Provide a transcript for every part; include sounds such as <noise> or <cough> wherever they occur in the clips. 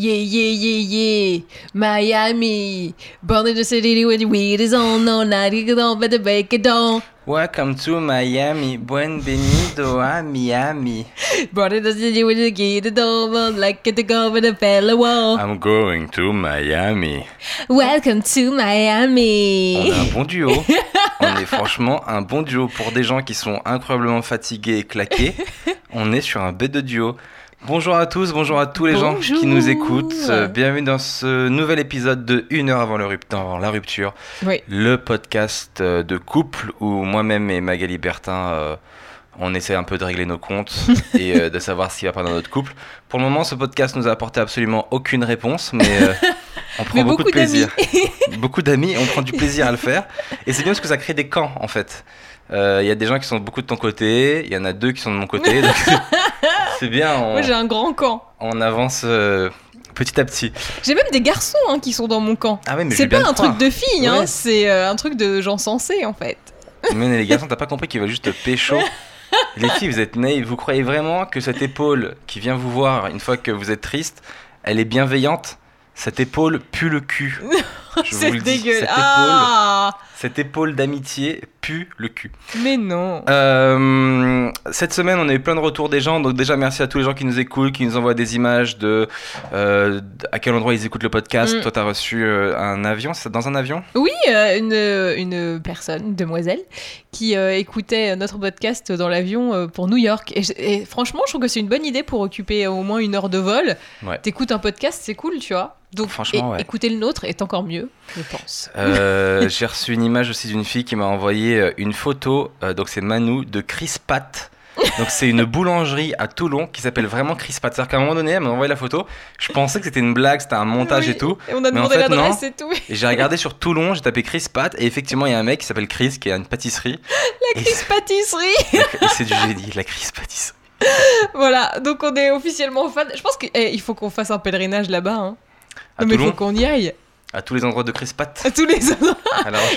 Yeah, yeah, yeah, yeah, Miami. Born in the city where the weed is on, no night, you don't better break it down. Welcome to Miami, bienvenido a Miami. <laughs> Born in the city where the key the door, like it to go with a fella wall. I'm going to Miami. Welcome to On Miami. a un bon duo. <laughs> On est franchement un bon duo pour des gens qui sont incroyablement fatigués et claqués. <laughs> On est sur un bête de duo. Bonjour à tous, bonjour à tous les gens qui nous écoutent. Euh, bienvenue dans ce nouvel épisode de Une heure avant, le avant la rupture. Oui. le podcast euh, de couple où moi-même et Magali Bertin, euh, on essaie un peu de régler nos comptes <laughs> et de savoir ce qui va pas dans notre couple. Pour le moment, ce podcast nous a apporté absolument aucune réponse, mais <laughs> on prend Mais beaucoup, beaucoup de plaisir. <laughs> beaucoup d'amis, on prend du plaisir à le faire. Et c'est bien parce que ça crée des camps, en fait. Il y a des gens qui sont beaucoup de ton côté, il y en a deux qui sont de mon côté. donc c'est bien, on, Moi j'ai un grand camp. on avance euh, petit à petit. J'ai même des garçons hein, qui sont dans mon camp. Ah ouais, mais je C'est pas un truc de hein, Ouais. c'est euh, un truc de gens sensés en fait. <laughs> Mais les garçons, t'as pas compris qu'ils veulent juste te pécho. Les filles, vous êtes naïves. Vous croyez vraiment que cette épaule qui vient vous voir une fois que vous êtes triste, elle est bienveillante? Cette épaule pue le cul. <laughs> C'est le dis. dégueu. Cette épaule, Ah, cette épaule d'amitié pue le cul. mais non. Euh, cette semaine, on a eu plein de retours des gens. Donc déjà, merci à tous les gens qui nous écoutent, qui nous envoient des images de euh, à quel endroit ils écoutent le podcast. Mm. Toi, t'as reçu euh, un avion. C'est dans un avion? Oui, une, une personne, une demoiselle, qui écoutait notre podcast dans l'avion pour New York. Et, franchement, je trouve que c'est une bonne idée pour occuper au moins une heure de vol. Ouais. T'écoutes un podcast, c'est cool, tu vois. Donc, Franchement, et- ouais. écouter le nôtre est encore mieux, je pense. <laughs> J'ai reçu une image aussi d'une fille qui m'a envoyé euh, une photo. euh, donc c'est Manu de Chris Pat. Donc c'est une boulangerie à Toulon qui s'appelle vraiment Chris Pat. C'est-à-dire qu'à un moment donné, elle m'a envoyé la photo. Je pensais que c'était une blague, c'était un montage Oui, et tout. Et on a Mais en demandé fait, l'adresse et tout. Et j'ai regardé sur Toulon, j'ai tapé Chris Pat et effectivement il y a un mec qui s'appelle Chris qui a une pâtisserie. La Chris Pâtisserie <laughs> c'est du génie, la Chris Pâtisserie. Voilà, donc on est officiellement fan. Je pense qu'il faut qu'on fasse un pèlerinage là-bas. Hein. Non, mais il faut qu'on y aille. À tous les endroits de Chris Pat, À tous les endroits.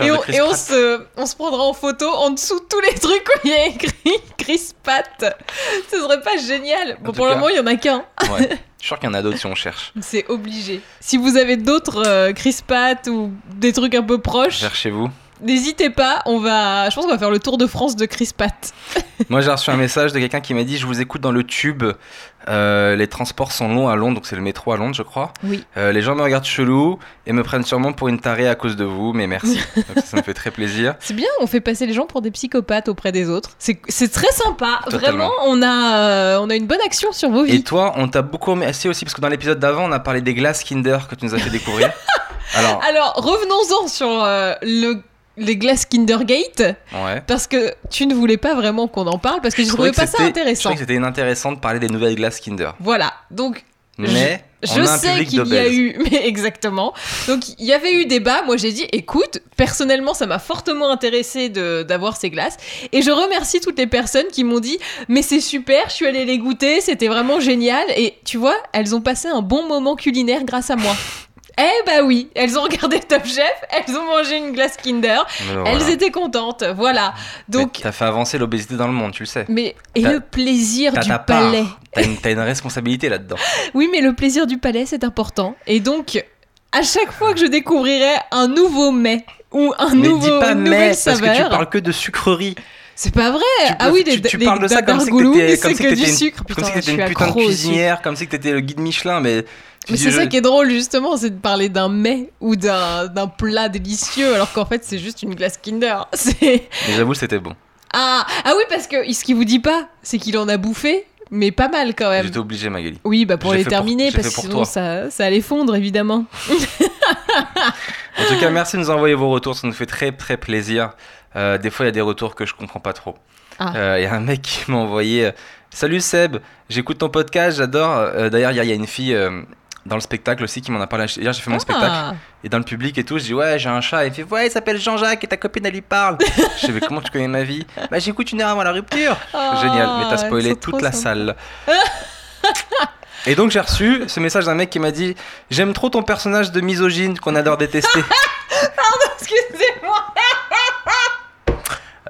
Et, on, et se, on se prendra en photo en dessous de tous les trucs où il y a écrit <laughs> Chris Pat. Ce serait pas génial. Bon, pour le moment, il y en a qu'un. Ouais. <laughs> Je suis sûr qu'il y en a d'autres si on cherche. C'est obligé. Si vous avez d'autres euh, Chris Pat ou des trucs un peu proches, Cherchez-vous. N'hésitez pas. On va, je pense qu'on va faire le tour de France de Chris Pat. Moi, j'ai reçu un message de quelqu'un qui m'a dit Je vous écoute dans le tube. Euh, les transports sont longs à Londres, donc c'est le métro à Londres, je crois. Oui. Euh, les gens me regardent chelou et me prennent sûrement pour une tarée à cause de vous, mais merci. <laughs> Donc, ça, ça me fait très plaisir. C'est bien, on fait passer les gens pour des psychopathes auprès des autres. C'est très sympa. Totalement. Vraiment, on a, euh, on a une bonne action sur vos Et vies. toi, on t'a beaucoup remercié aussi parce que dans l'épisode d'avant, on a parlé des glaces Kinder que tu nous as fait découvrir. <laughs> Alors, Alors, revenons-en sur le, les glaces Kindergate. ouais. Parce que tu ne voulais pas vraiment qu'on en parle parce que je Je trouvais trouvais pas que ça c'était- Je intéressant. trouvais que c'était inintéressant de parler des nouvelles glaces Kinder. Voilà, donc Mais je un sais qu'il y a eu, <laughs> mais exactement. Donc il y avait eu débat. Moi j'ai dit, écoute, personnellement ça m'a fortement intéressé d'avoir ces glaces et je remercie toutes les personnes qui m'ont dit, mais c'est super, je suis allée les goûter, c'était vraiment génial et tu vois, elles ont passé un bon moment culinaire grâce à moi. Eh bah oui, elles ont regardé <laughs> Top Chef, elles ont mangé une glace Kinder, voilà. elles étaient contentes, voilà. Donc, T'as fait avancer l'obésité dans le monde, tu le sais. mais et le plaisir du palais. T'as une, responsabilité là-dedans. <laughs> Oui, mais le plaisir du palais, c'est important. Et donc, à chaque fois que je découvrirai un nouveau mets ou un Mais nouveau, dis pas une mais, nouvelle parce que tu parles que de sucrerie. C'est pas vrai. Tu ah oui, tu, les, tu les parles de ça comme si t'étais comme si que du une, sucre. comme Putain, si je t'étais une putain de cuisinière, comme si t'étais le guide Michelin, mais. Mais c'est je- ça qui est drôle justement, c'est de parler d'un mets ou d'un plat délicieux, alors qu'en fait c'est juste une glace Kinder. <laughs> Mais j'avoue, c'était bon. ah ah oui parce que ce qu'il vous dit pas, c'est qu'il en a bouffé, mais pas mal quand même. J'étais obligé, Magali. Oui, bah pour les pour- terminer, parce que sinon toi. ça, ça allait fondre évidemment. En tout cas, merci de nous envoyer vos retours, ça nous fait très très plaisir. Euh, des fois, il y a des retours que je comprends pas trop. Ah. Euh, Il y a un mec <laughs> qui m'a envoyé euh, Salut Seb, j'écoute ton podcast, j'adore. D'ailleurs, il y a une fille dans le spectacle aussi qui m'en a parlé. Hier, j'ai fait mon spectacle. Ah. Et dans le public et tout, je dis ouais, j'ai un chat. Il fait ouais, il s'appelle Jean-Jacques et ta copine elle lui parle. <laughs> je sais mais comment tu connais ma vie? Bah j'écoute une heure avant la rupture. Ah, Génial, mais t'as spoilé toute la salle. <laughs> et donc j'ai reçu ce message d'un mec qui m'a dit j'aime trop ton personnage de misogyne qu'on adore détester. Excusez-moi.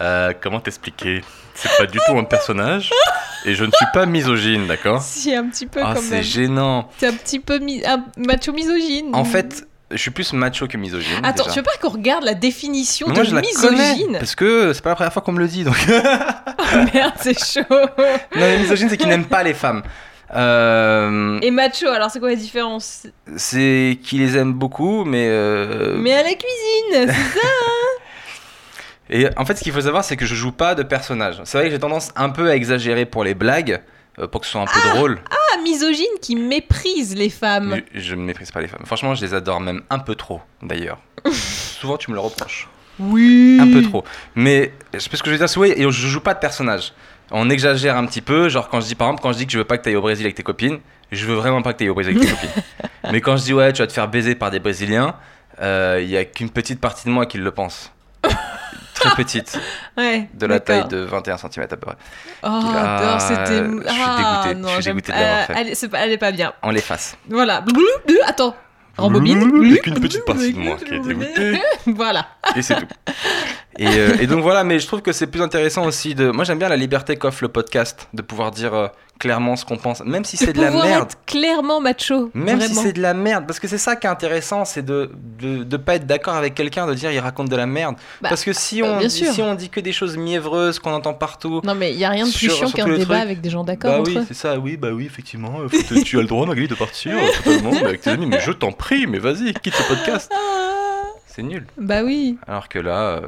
Euh, comment t'expliquer? C'est pas du tout un personnage. Et je ne suis pas misogyne, d'accord? Si, un petit peu Ah, quand c'est gênant. T'es un petit peu mi- un macho misogyne. En fait, je suis plus macho que misogyne. Attends, déjà. tu veux pas qu'on regarde la définition Mais de moi, je la connais. misogyne? Parce que c'est pas la première fois qu'on me le dit. Donc... <laughs> Merde, c'est chaud. <laughs> non, mais misogyne, c'est qu'il n'aime pas les femmes. Euh, Et macho, alors c'est quoi la différence? c'est qu'il les aime beaucoup, mais. euh, Mais à la cuisine, c'est ça Et en fait, ce qu'il faut savoir, c'est que je joue pas de personnage. C'est vrai que j'ai tendance un peu à exagérer pour les blagues, euh, pour que ce soit un peu drôle. Ah, misogyne qui méprise les femmes. Je ne méprise pas les femmes. Franchement, je les adore même un peu trop, d'ailleurs. <laughs> Souvent, tu me le reproches. Oui. Un peu trop. Mais je sais ce que je veux dire, c'est oui, et je joue pas de personnage. On exagère un petit peu, genre quand je dis par exemple, quand je dis que je veux pas que tu ailles au Brésil avec tes copines, je veux vraiment pas que tu ailles au Brésil avec tes copines. <laughs> Mais quand je dis ouais, tu vas te faire baiser par des Brésiliens, euh, il y a qu'une petite partie de moi qui le pense. <laughs> Très petite, <laughs> Ouais. de la taille de 21 cm à peu près. Oh, Ah, non, c'était. je suis Ah, dégoûté, non, je suis dégoûté de l'avoir fait. Elle, est- pas- elle est pas bien. On l'efface. Voilà. Attends. Rembobine. Avec une petite partie de moi qui est dégoûtée. <laughs> Voilà. Et c'est tout. Et, euh, et donc voilà, mais je trouve que c'est plus intéressant aussi de. Moi j'aime bien la liberté qu'offre le podcast, de pouvoir dire euh, clairement ce qu'on pense, même si c'est de la merde. être clairement macho. Même si c'est de la merde, parce que c'est ça qui est intéressant, c'est de, de, de pas être d'accord avec quelqu'un, de dire il raconte de la merde. Bah, parce que si euh, on, dit, si on dit que des choses mièvreuses qu'on entend partout, Non, mais il y a rien de plus Sur- chiant qu'un débat trucs. avec des gens d'accord bah entre oui, eux. c'est ça, oui, bah oui, effectivement, te- tu as le droit, Magali, de partir <laughs> totalement avec tes amis, mais je t'en prie, mais vas-y, quitte ce podcast. Ah, C'est nul. Bah oui. Alors que là, euh,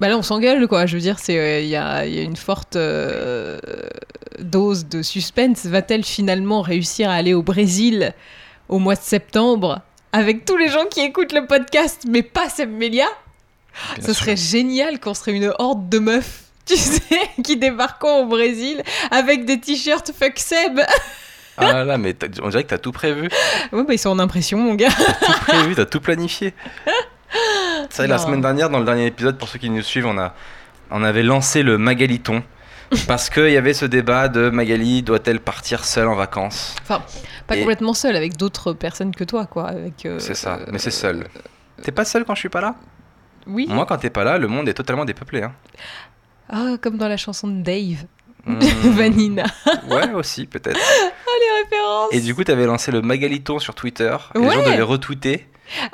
Bah là, on s'engueule, quoi. Je veux dire, c'est euh, il y, a, il y a une forte euh, dose de suspense. Va-t-elle finalement réussir à aller au Brésil au mois de septembre avec tous les gens qui écoutent le podcast, mais pas Seb Melia? Ce sûr. serait génial qu'on serait une horde de meufs, <laughs> tu sais, qui débarquons au Brésil avec des t-shirts fuck Seb. Ah là là, mais t'as- on dirait que t'as tout prévu. Ouais, bah ils sont en impression, mon gars. tout prévu, t'as tout planifié. C'est la semaine dernière, dans le dernier épisode, pour ceux qui nous suivent, on, a, on avait lancé le Magaliton. <laughs> Parce qu'il y avait ce débat de Magali, doit-elle partir seule en vacances? Pas Et- complètement seul, avec d'autres personnes que toi, quoi. Avec, euh, C'est ça, mais c'est euh, seul. T'es pas seul quand je suis pas là? Oui. Moi, quand t'es pas là, le monde est totalement dépeuplé. Hein. Ah, comme dans la chanson de Dave, Hmm, <laughs> Vanina. Ouais, aussi, peut-être. <laughs> Les références. Et du coup, t'avais lancé le Magaliton sur Twitter. Et Les gens devaient retweeter.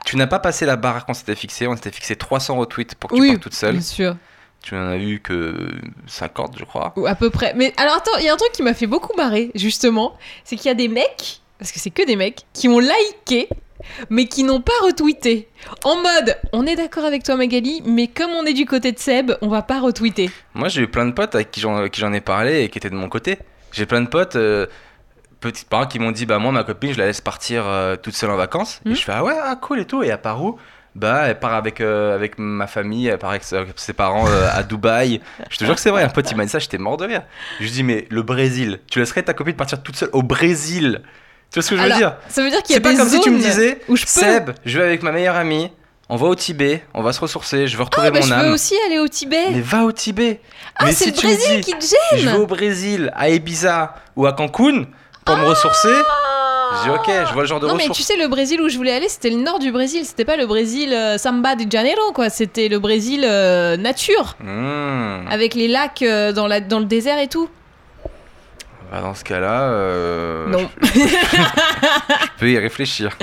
Tu n'as pas passé la barre qu'on s'était fixé. On s'était fixé 300 retweets pour que tu Oui, partes toute seule. bien sûr. Tu n'en as eu que 50, je crois. Ou à peu près. Mais alors attends, il y a un truc qui m'a fait beaucoup marrer, justement. C'est qu'il y a des mecs, parce que c'est que des mecs, qui ont liké, mais qui n'ont pas retweeté. En mode, on est d'accord avec toi Magali, mais comme on est du côté de Seb, on va pas retweeter. Moi, j'ai eu plein de potes avec qui j'en, avec qui j'en ai parlé et qui étaient de mon côté. J'ai plein de potes, euh, petites parents, qui m'ont dit Bah, moi, ma copine, je la laisse partir euh, toute seule en vacances. Et je fais Ah ouais, ah, cool et tout. Et elle part où? Bah, elle part avec, euh, avec ma famille, elle part avec ses parents euh, à Dubaï. Je te jure que c'est vrai, un pote, il m'a dit ça, j'étais mort de rire. Je lui dis Mais le Brésil, tu laisserais ta copine partir toute seule au Brésil? Tu vois ce que je veux dire? Ça veut dire qu'il y a C'est pas des comme si tu me disais où je peux. Seb, je vais avec ma meilleure amie, on va au Tibet, on va se ressourcer, je veux retrouver Ah, bah, mon je âme. veux aussi aller au Tibet. Mais va au Tibet ah, Mais c'est si le Brésil dis, qui te gêne. je vais au Brésil, à Ibiza ou à Cancun pour me ressourcer. Je dis ok, je vois le genre de Ah. non mais ressources. tu sais le Brésil où je voulais aller c'était le nord du Brésil c'était pas le Brésil euh, Samba de Janeiro quoi c'était le Brésil euh, nature Hmm. avec les lacs euh, dans, la, dans le désert et tout Bah, dans ce cas-là, euh, non <laughs> je peux y réfléchir.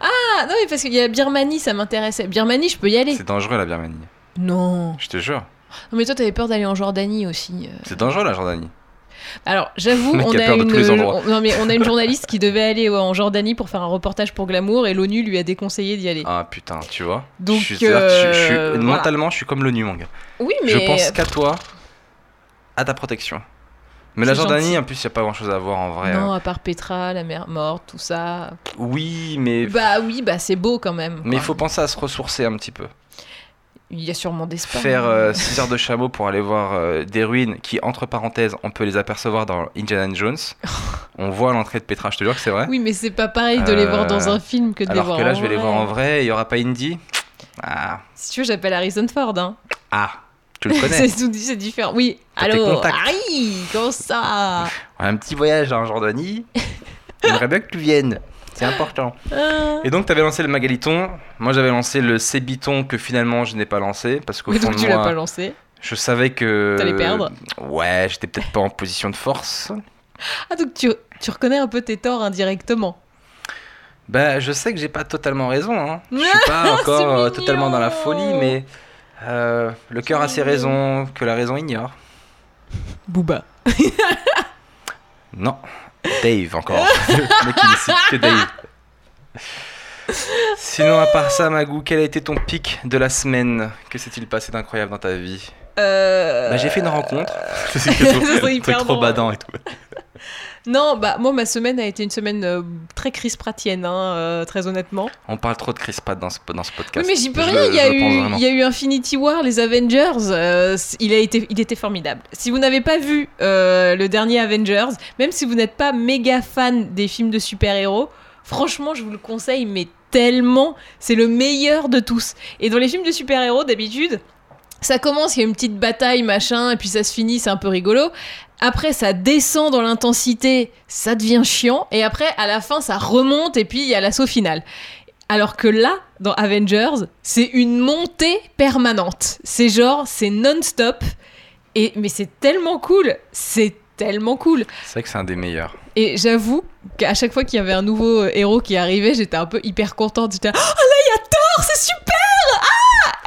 ah non mais parce qu'il y a Birmanie ça m'intéressait Birmanie je peux y aller C'est dangereux la Birmanie. non Je te jure. Non, mais toi t'avais peur d'aller en Jordanie aussi euh. C'est dangereux la Jordanie. Alors j'avoue on a une on- non mais on a une journaliste qui devait aller ouais, en Jordanie pour faire un reportage pour Glamour et l'ONU lui a déconseillé d'y aller Ah putain, tu vois. Donc, je suis, je- euh, voilà. mentalement, je suis comme l'ONU, mon gars. oui mais Je pense qu'à toi, à ta protection. Mais la Jordanie, gentil. en plus, il n'y a pas grand-chose à voir en vrai. non hein. à part Petra la mer morte tout ça Oui, mais bah oui bah c'est beau quand même mais il faut penser à se ressourcer un petit peu. Il y a sûrement des spas Faire 6 heures de chameau pour aller voir euh, des ruines qui, entre parenthèses, on peut les apercevoir dans Indiana Jones. <laughs> on voit l'entrée de Petra, je te jure que c'est vrai. Oui, mais c'est pas pareil de les voir dans Euh, un film que de les Alors voir que là, en je vais les voir en vrai, il y aura pas Indy. Ah, Si tu veux, j'appelle Harrison Ford. Hein. ah tu le connais. <laughs> c'est tout- c'est différent. Oui. Allô. Harry, comment ça Un petit voyage en Jordanie. <laughs> J'aimerais bien que tu viennes. C'est important. Ah. Et donc, tu avais lancé le Magaliton. Moi, j'avais lancé le Sébiton que finalement je n'ai pas lancé parce qu'au fond donc de tu l'as moi, pas lancé. Je savais que. T'allais perdre. Ouais, j'étais peut-être pas en position de force. Ah, donc tu, tu reconnais un peu tes torts indirectement. Bah, je sais que j'ai pas totalement raison. Hein. Je suis <laughs> pas C'est encore euh, mignon. totalement dans la folie, mais euh, le cœur a ses raisons que la raison ignore. Booba. Non, Dave encore. <laughs> le mec cite que Dave. Sinon, à part ça, Magou, quel a été ton pic de la semaine? Que s'est-il passé d'incroyable dans ta vie? Euh... Bah, j'ai fait une rencontre. <laughs> C'est <laughs> Ça serait trop, badant et tout. Non, bah moi ma semaine a été une semaine euh, très Chris Pratienne, hein, euh, très honnêtement. On parle trop de Chris Pratt dans ce, dans ce Oui, podcast. mais j'y peux rien. Il y, a eu, vraiment. il y a eu Infinity War, les Avengers. euh, c- il, a été, il était formidable. Si vous n'avez pas vu euh, le dernier Avengers, même si vous n'êtes pas méga fan des films de super-héros, franchement, je vous le conseille, mais tellement. C'est le meilleur de tous. Et dans les films de super-héros, d'habitude, ça commence, il y a une petite bataille, machin, et puis ça se finit, c'est un peu rigolo. Après, ça descend dans l'intensité, ça devient chiant. Et après, à la fin, ça remonte, et puis il y a l'assaut final. Alors que là, dans Avengers, c'est une montée permanente. C'est genre, c'est non-stop. Et, mais c'est tellement cool. C'est tellement cool. C'est vrai que c'est un des meilleurs. Et j'avoue qu'à chaque fois qu'il y avait un nouveau héros qui arrivait, j'étais un peu hyper contente. J'étais oh là, il y a Thor, c'est super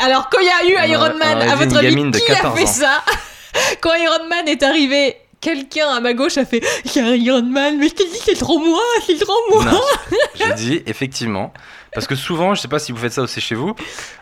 Alors, quand il y a eu On Iron Man, à dit votre avis, qui a 14 fait ans. ça <laughs> Quand Iron Man est arrivé, quelqu'un à ma gauche a fait, il y a Iron Man, mais je dis, c'est trop moi, c'est trop moi <laughs> j'ai dit effectivement. Parce que souvent, je sais pas si vous faites ça aussi chez vous,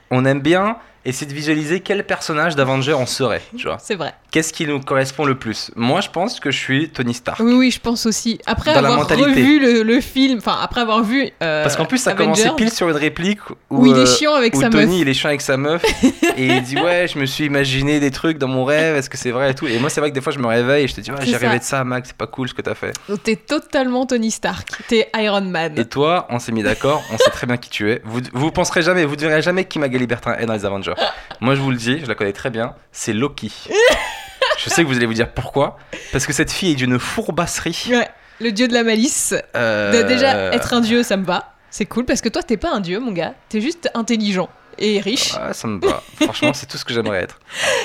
on aime bien essayer de visualiser quel personnage d'Avenger on serait. Tu vois C'est vrai. Qu'est-ce qui nous correspond le plus? Moi, je pense que je suis Tony Stark. Oui, oui, je pense aussi. Après Dans avoir revu le, le film, enfin, après avoir vu. euh, Parce qu'en plus, ça Avengers, commençait pile sur une réplique où, Où il est chiant avec où sa Tony meuf. il est chiant avec sa meuf <laughs> et il dit ouais je me suis imaginé des trucs dans mon rêve est-ce que c'est vrai et tout et moi c'est vrai que des fois je me réveille et je te dis ouais C'est j'ai rêvé de ça Max c'est pas cool ce que t'as fait Donc t'es totalement Tony Stark. T'es Iron Man. et toi on s'est mis d'accord on sait très bien qui tu es vous vous penserez jamais vous ne verrez jamais qui Magali Bertin est dans les Avengers moi je vous le dis je la connais très bien c'est Loki <laughs> je sais que vous allez vous dire pourquoi parce que cette fille est d'une fourbasserie Ouais, le dieu de la malice. Euh, Déjà, être un dieu, ça me va. C'est cool parce que toi, t'es pas un dieu, mon gars. T'es juste intelligent et riche. ouais, ça me va franchement c'est tout ce que j'aimerais être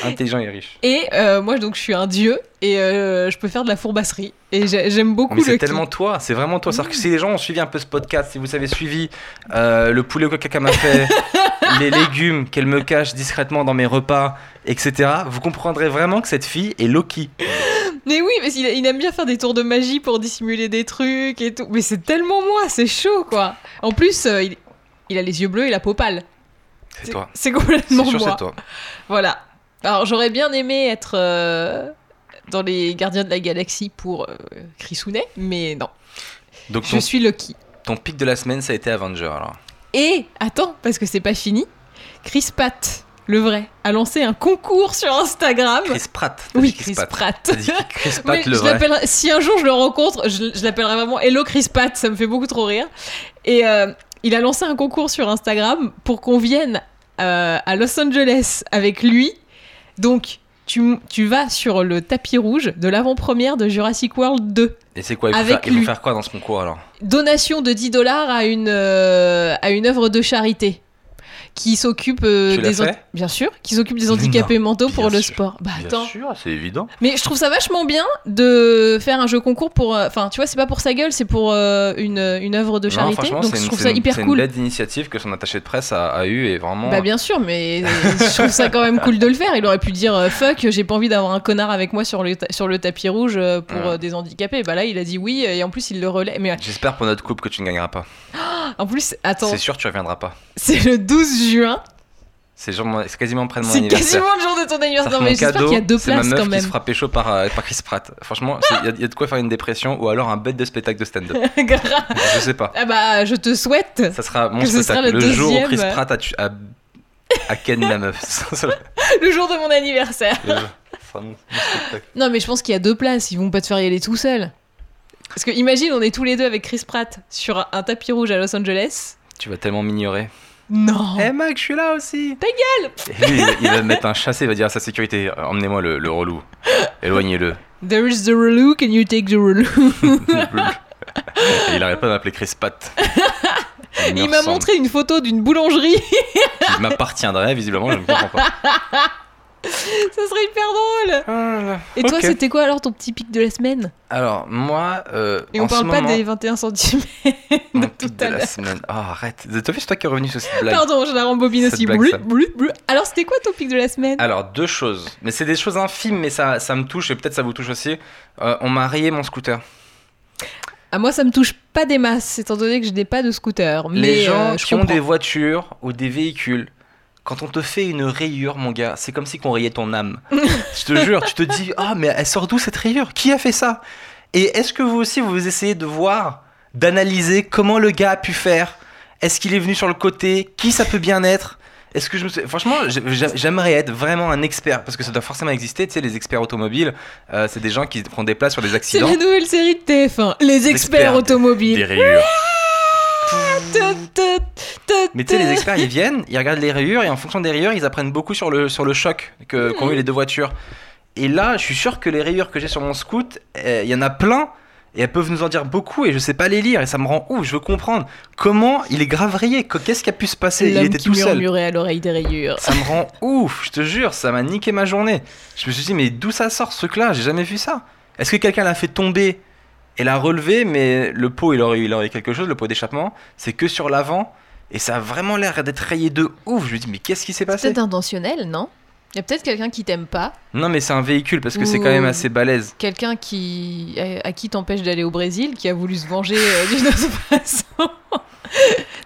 intelligent et riche Et euh, moi, donc, je suis un dieu et euh, je peux faire de la fourbasserie. Et j'ai- j'aime beaucoup Mais le c'est tellement toi, c'est vraiment toi. C'est-à-dire que si les gens ont suivi un peu ce podcast, si vous avez suivi euh, le poulet au caca m'a fait, <laughs> les légumes qu'elle me cache discrètement dans mes repas, etc., vous comprendrez vraiment que cette fille est Loki. Mais oui, mais il, aime bien faire des tours de magie pour dissimuler des trucs et tout. Mais c'est tellement moi, c'est chaud, quoi. En plus, euh, il, il a les yeux bleus et la peau pâle. C'est toi. C'est complètement sûr, moi. c'est toi. Voilà. Alors j'aurais bien aimé être euh, dans les Gardiens de la Galaxie pour euh, Chris Hounet, mais non. Donc Je ton, suis Lucky. ton pic de la semaine, ça a été Avenger alors. Et attends, parce que c'est pas fini. Chris Pratt, le vrai, a lancé un concours sur Instagram. Chris Pratt. oui, dit Chris Pratt. Chris Pratt <laughs> le vrai. si un jour je le rencontre, je, je l'appellerai vraiment Hello Chris Pratt, ça me fait beaucoup trop rire. Et euh, il a lancé un concours sur Instagram pour qu'on vienne euh, à Los Angeles avec lui. Donc, tu, tu vas sur le tapis rouge de l'avant-première de Jurassic World 2. Et c'est quoi il faut, Avec faire, lui. faire quoi dans ce concours alors? Donation de 10 dollars à une, euh, à une œuvre de charité qui s'occupe euh, des bien sûr qui s'occupe des Non, handicapés mentaux bien pour le sûr. sport bah attends sûr, c'est évident. mais je trouve ça vachement bien de faire un jeu concours pour euh, enfin tu vois c'est pas pour sa gueule c'est pour euh, une, une œuvre de charité donc c'est je une, trouve c'est ça une- hyper c'est cool une belle initiative que son attaché de presse a, a eu et vraiment. bah bien sûr mais <laughs> je trouve ça quand même cool de le faire il aurait pu dire fuck j'ai pas envie d'avoir un connard avec moi sur le, sur le tapis rouge pour Ouais. des handicapés bah là il a dit oui et en plus il le relaie mais J'espère pour notre couple que tu ne gagneras pas. <gasps> en plus attends C'est sûr, tu reviendras pas. c'est le 12 juin C'est mon- c'est quasiment près de mon C'est anniversaire. quasiment le jour de ton anniversaire. Non, mais j'espère qu'il y a deux c'est ma places meuf quand qui même. se fera pécho par, euh, par Chris Pratt. Franchement, il y, a- y a de quoi faire une dépression ou alors un bête de spectacle de stand-up. <laughs> Je sais pas. ah bah, je te souhaite Ça sera mon spectacle. sera le jour où. Chris Pratt a, a, a ken la meuf. <laughs> Le jour de mon anniversaire. le- mon. Non, mais je pense qu'il y a deux places. Ils vont pas te faire y aller tout seul. Parce que imagine, on est tous les deux avec Chris Pratt sur un tapis rouge à Los Angeles. Tu vas tellement m'ignorer. Non. Eh mec, je suis là aussi. Ta gueule Et lui, il, il va mettre un chassé, il va dire à sa sécurité Emmenez-moi le, le relou. Éloignez-le. There is the relou, can you take the relou? <laughs> Et il arrête pas de m'appeler Chris Pratt. <laughs> Il me m'a montré une photo d'une boulangerie. qui m'appartiendrait, visiblement, je ne comprends pas. <laughs> <laughs> Ça serait hyper drôle. Ah, Et toi, c'était quoi alors ton petit pic de la semaine? Alors, moi. euh, Et on en parle ce pas moment, des 21 cm mon de pic tout de à la l'heure. semaine. Oh, arrête. T'as vu, c'est toi qui est revenu sur cette blague. Pardon, je la rembobine aussi. blague, Blu, ça. blu, blu. Alors, c'était quoi ton pic de la semaine? Alors, deux choses. Mais c'est des choses infimes, mais ça, ça me touche et peut-être ça vous touche aussi. Euh, on m'a rayé mon scooter. Ah, moi, ça me touche pas des masses, étant donné que je n'ai pas de scooter. Mais Les gens euh, qui ont des voitures ou des véhicules, quand on te fait une rayure, mon gars, c'est comme si qu'on rayait ton âme. je te jure, tu te dis, ah, mais elle sort d'où cette rayure? Qui a fait ça? Et est-ce que vous aussi, vous essayez de voir, d'analyser comment le gars a pu faire? Est-ce qu'il est venu sur le côté? Qui ça peut bien être? Est-ce que je me suis... Franchement, j'ai- j'aimerais être vraiment un expert, parce que ça doit forcément exister, tu sais, les experts automobiles, euh, c'est des gens qui prennent des places sur des C'est accidents. la nouvelle série de TF1, Les experts experts des- automobiles. Des rayures. Mais tu sais, les experts, ils viennent, ils regardent les rayures et en fonction des rayures, ils apprennent beaucoup sur le, sur le choc que- qu'ont eu les deux voitures. Et là, je suis sûr que les rayures que j'ai sur mon scoot, euh, il y en a plein et elles peuvent nous en dire beaucoup et je sais pas les lire et ça me rend ouf. Je veux comprendre comment il est grave rayé. que- Qu'est-ce qui a pu se passer Il était qui tout seul. à l'oreille des rayures. Ça me rend ouf, je te jure, ça m'a niqué ma journée. Je me suis dit, mais d'où ça sort ce truc-là? J'ai jamais vu ça. Est-ce que quelqu'un l'a fait tomber et l'a relevé, mais le pot, il aurait, il aurait quelque chose, le pot d'échappement, c'est que sur l'avant, et ça a vraiment l'air d'être rayé de ouf. Je me dis, mais qu'est-ce qui s'est passé peut-être intentionnel, non? Il y a peut-être quelqu'un qui t'aime pas, Non, mais c'est un véhicule, parce que c'est quand même assez balèze. quelqu'un qui à, à qui t'empêche d'aller au Brésil, qui a voulu se venger euh, d'une autre <laughs> façon. Non,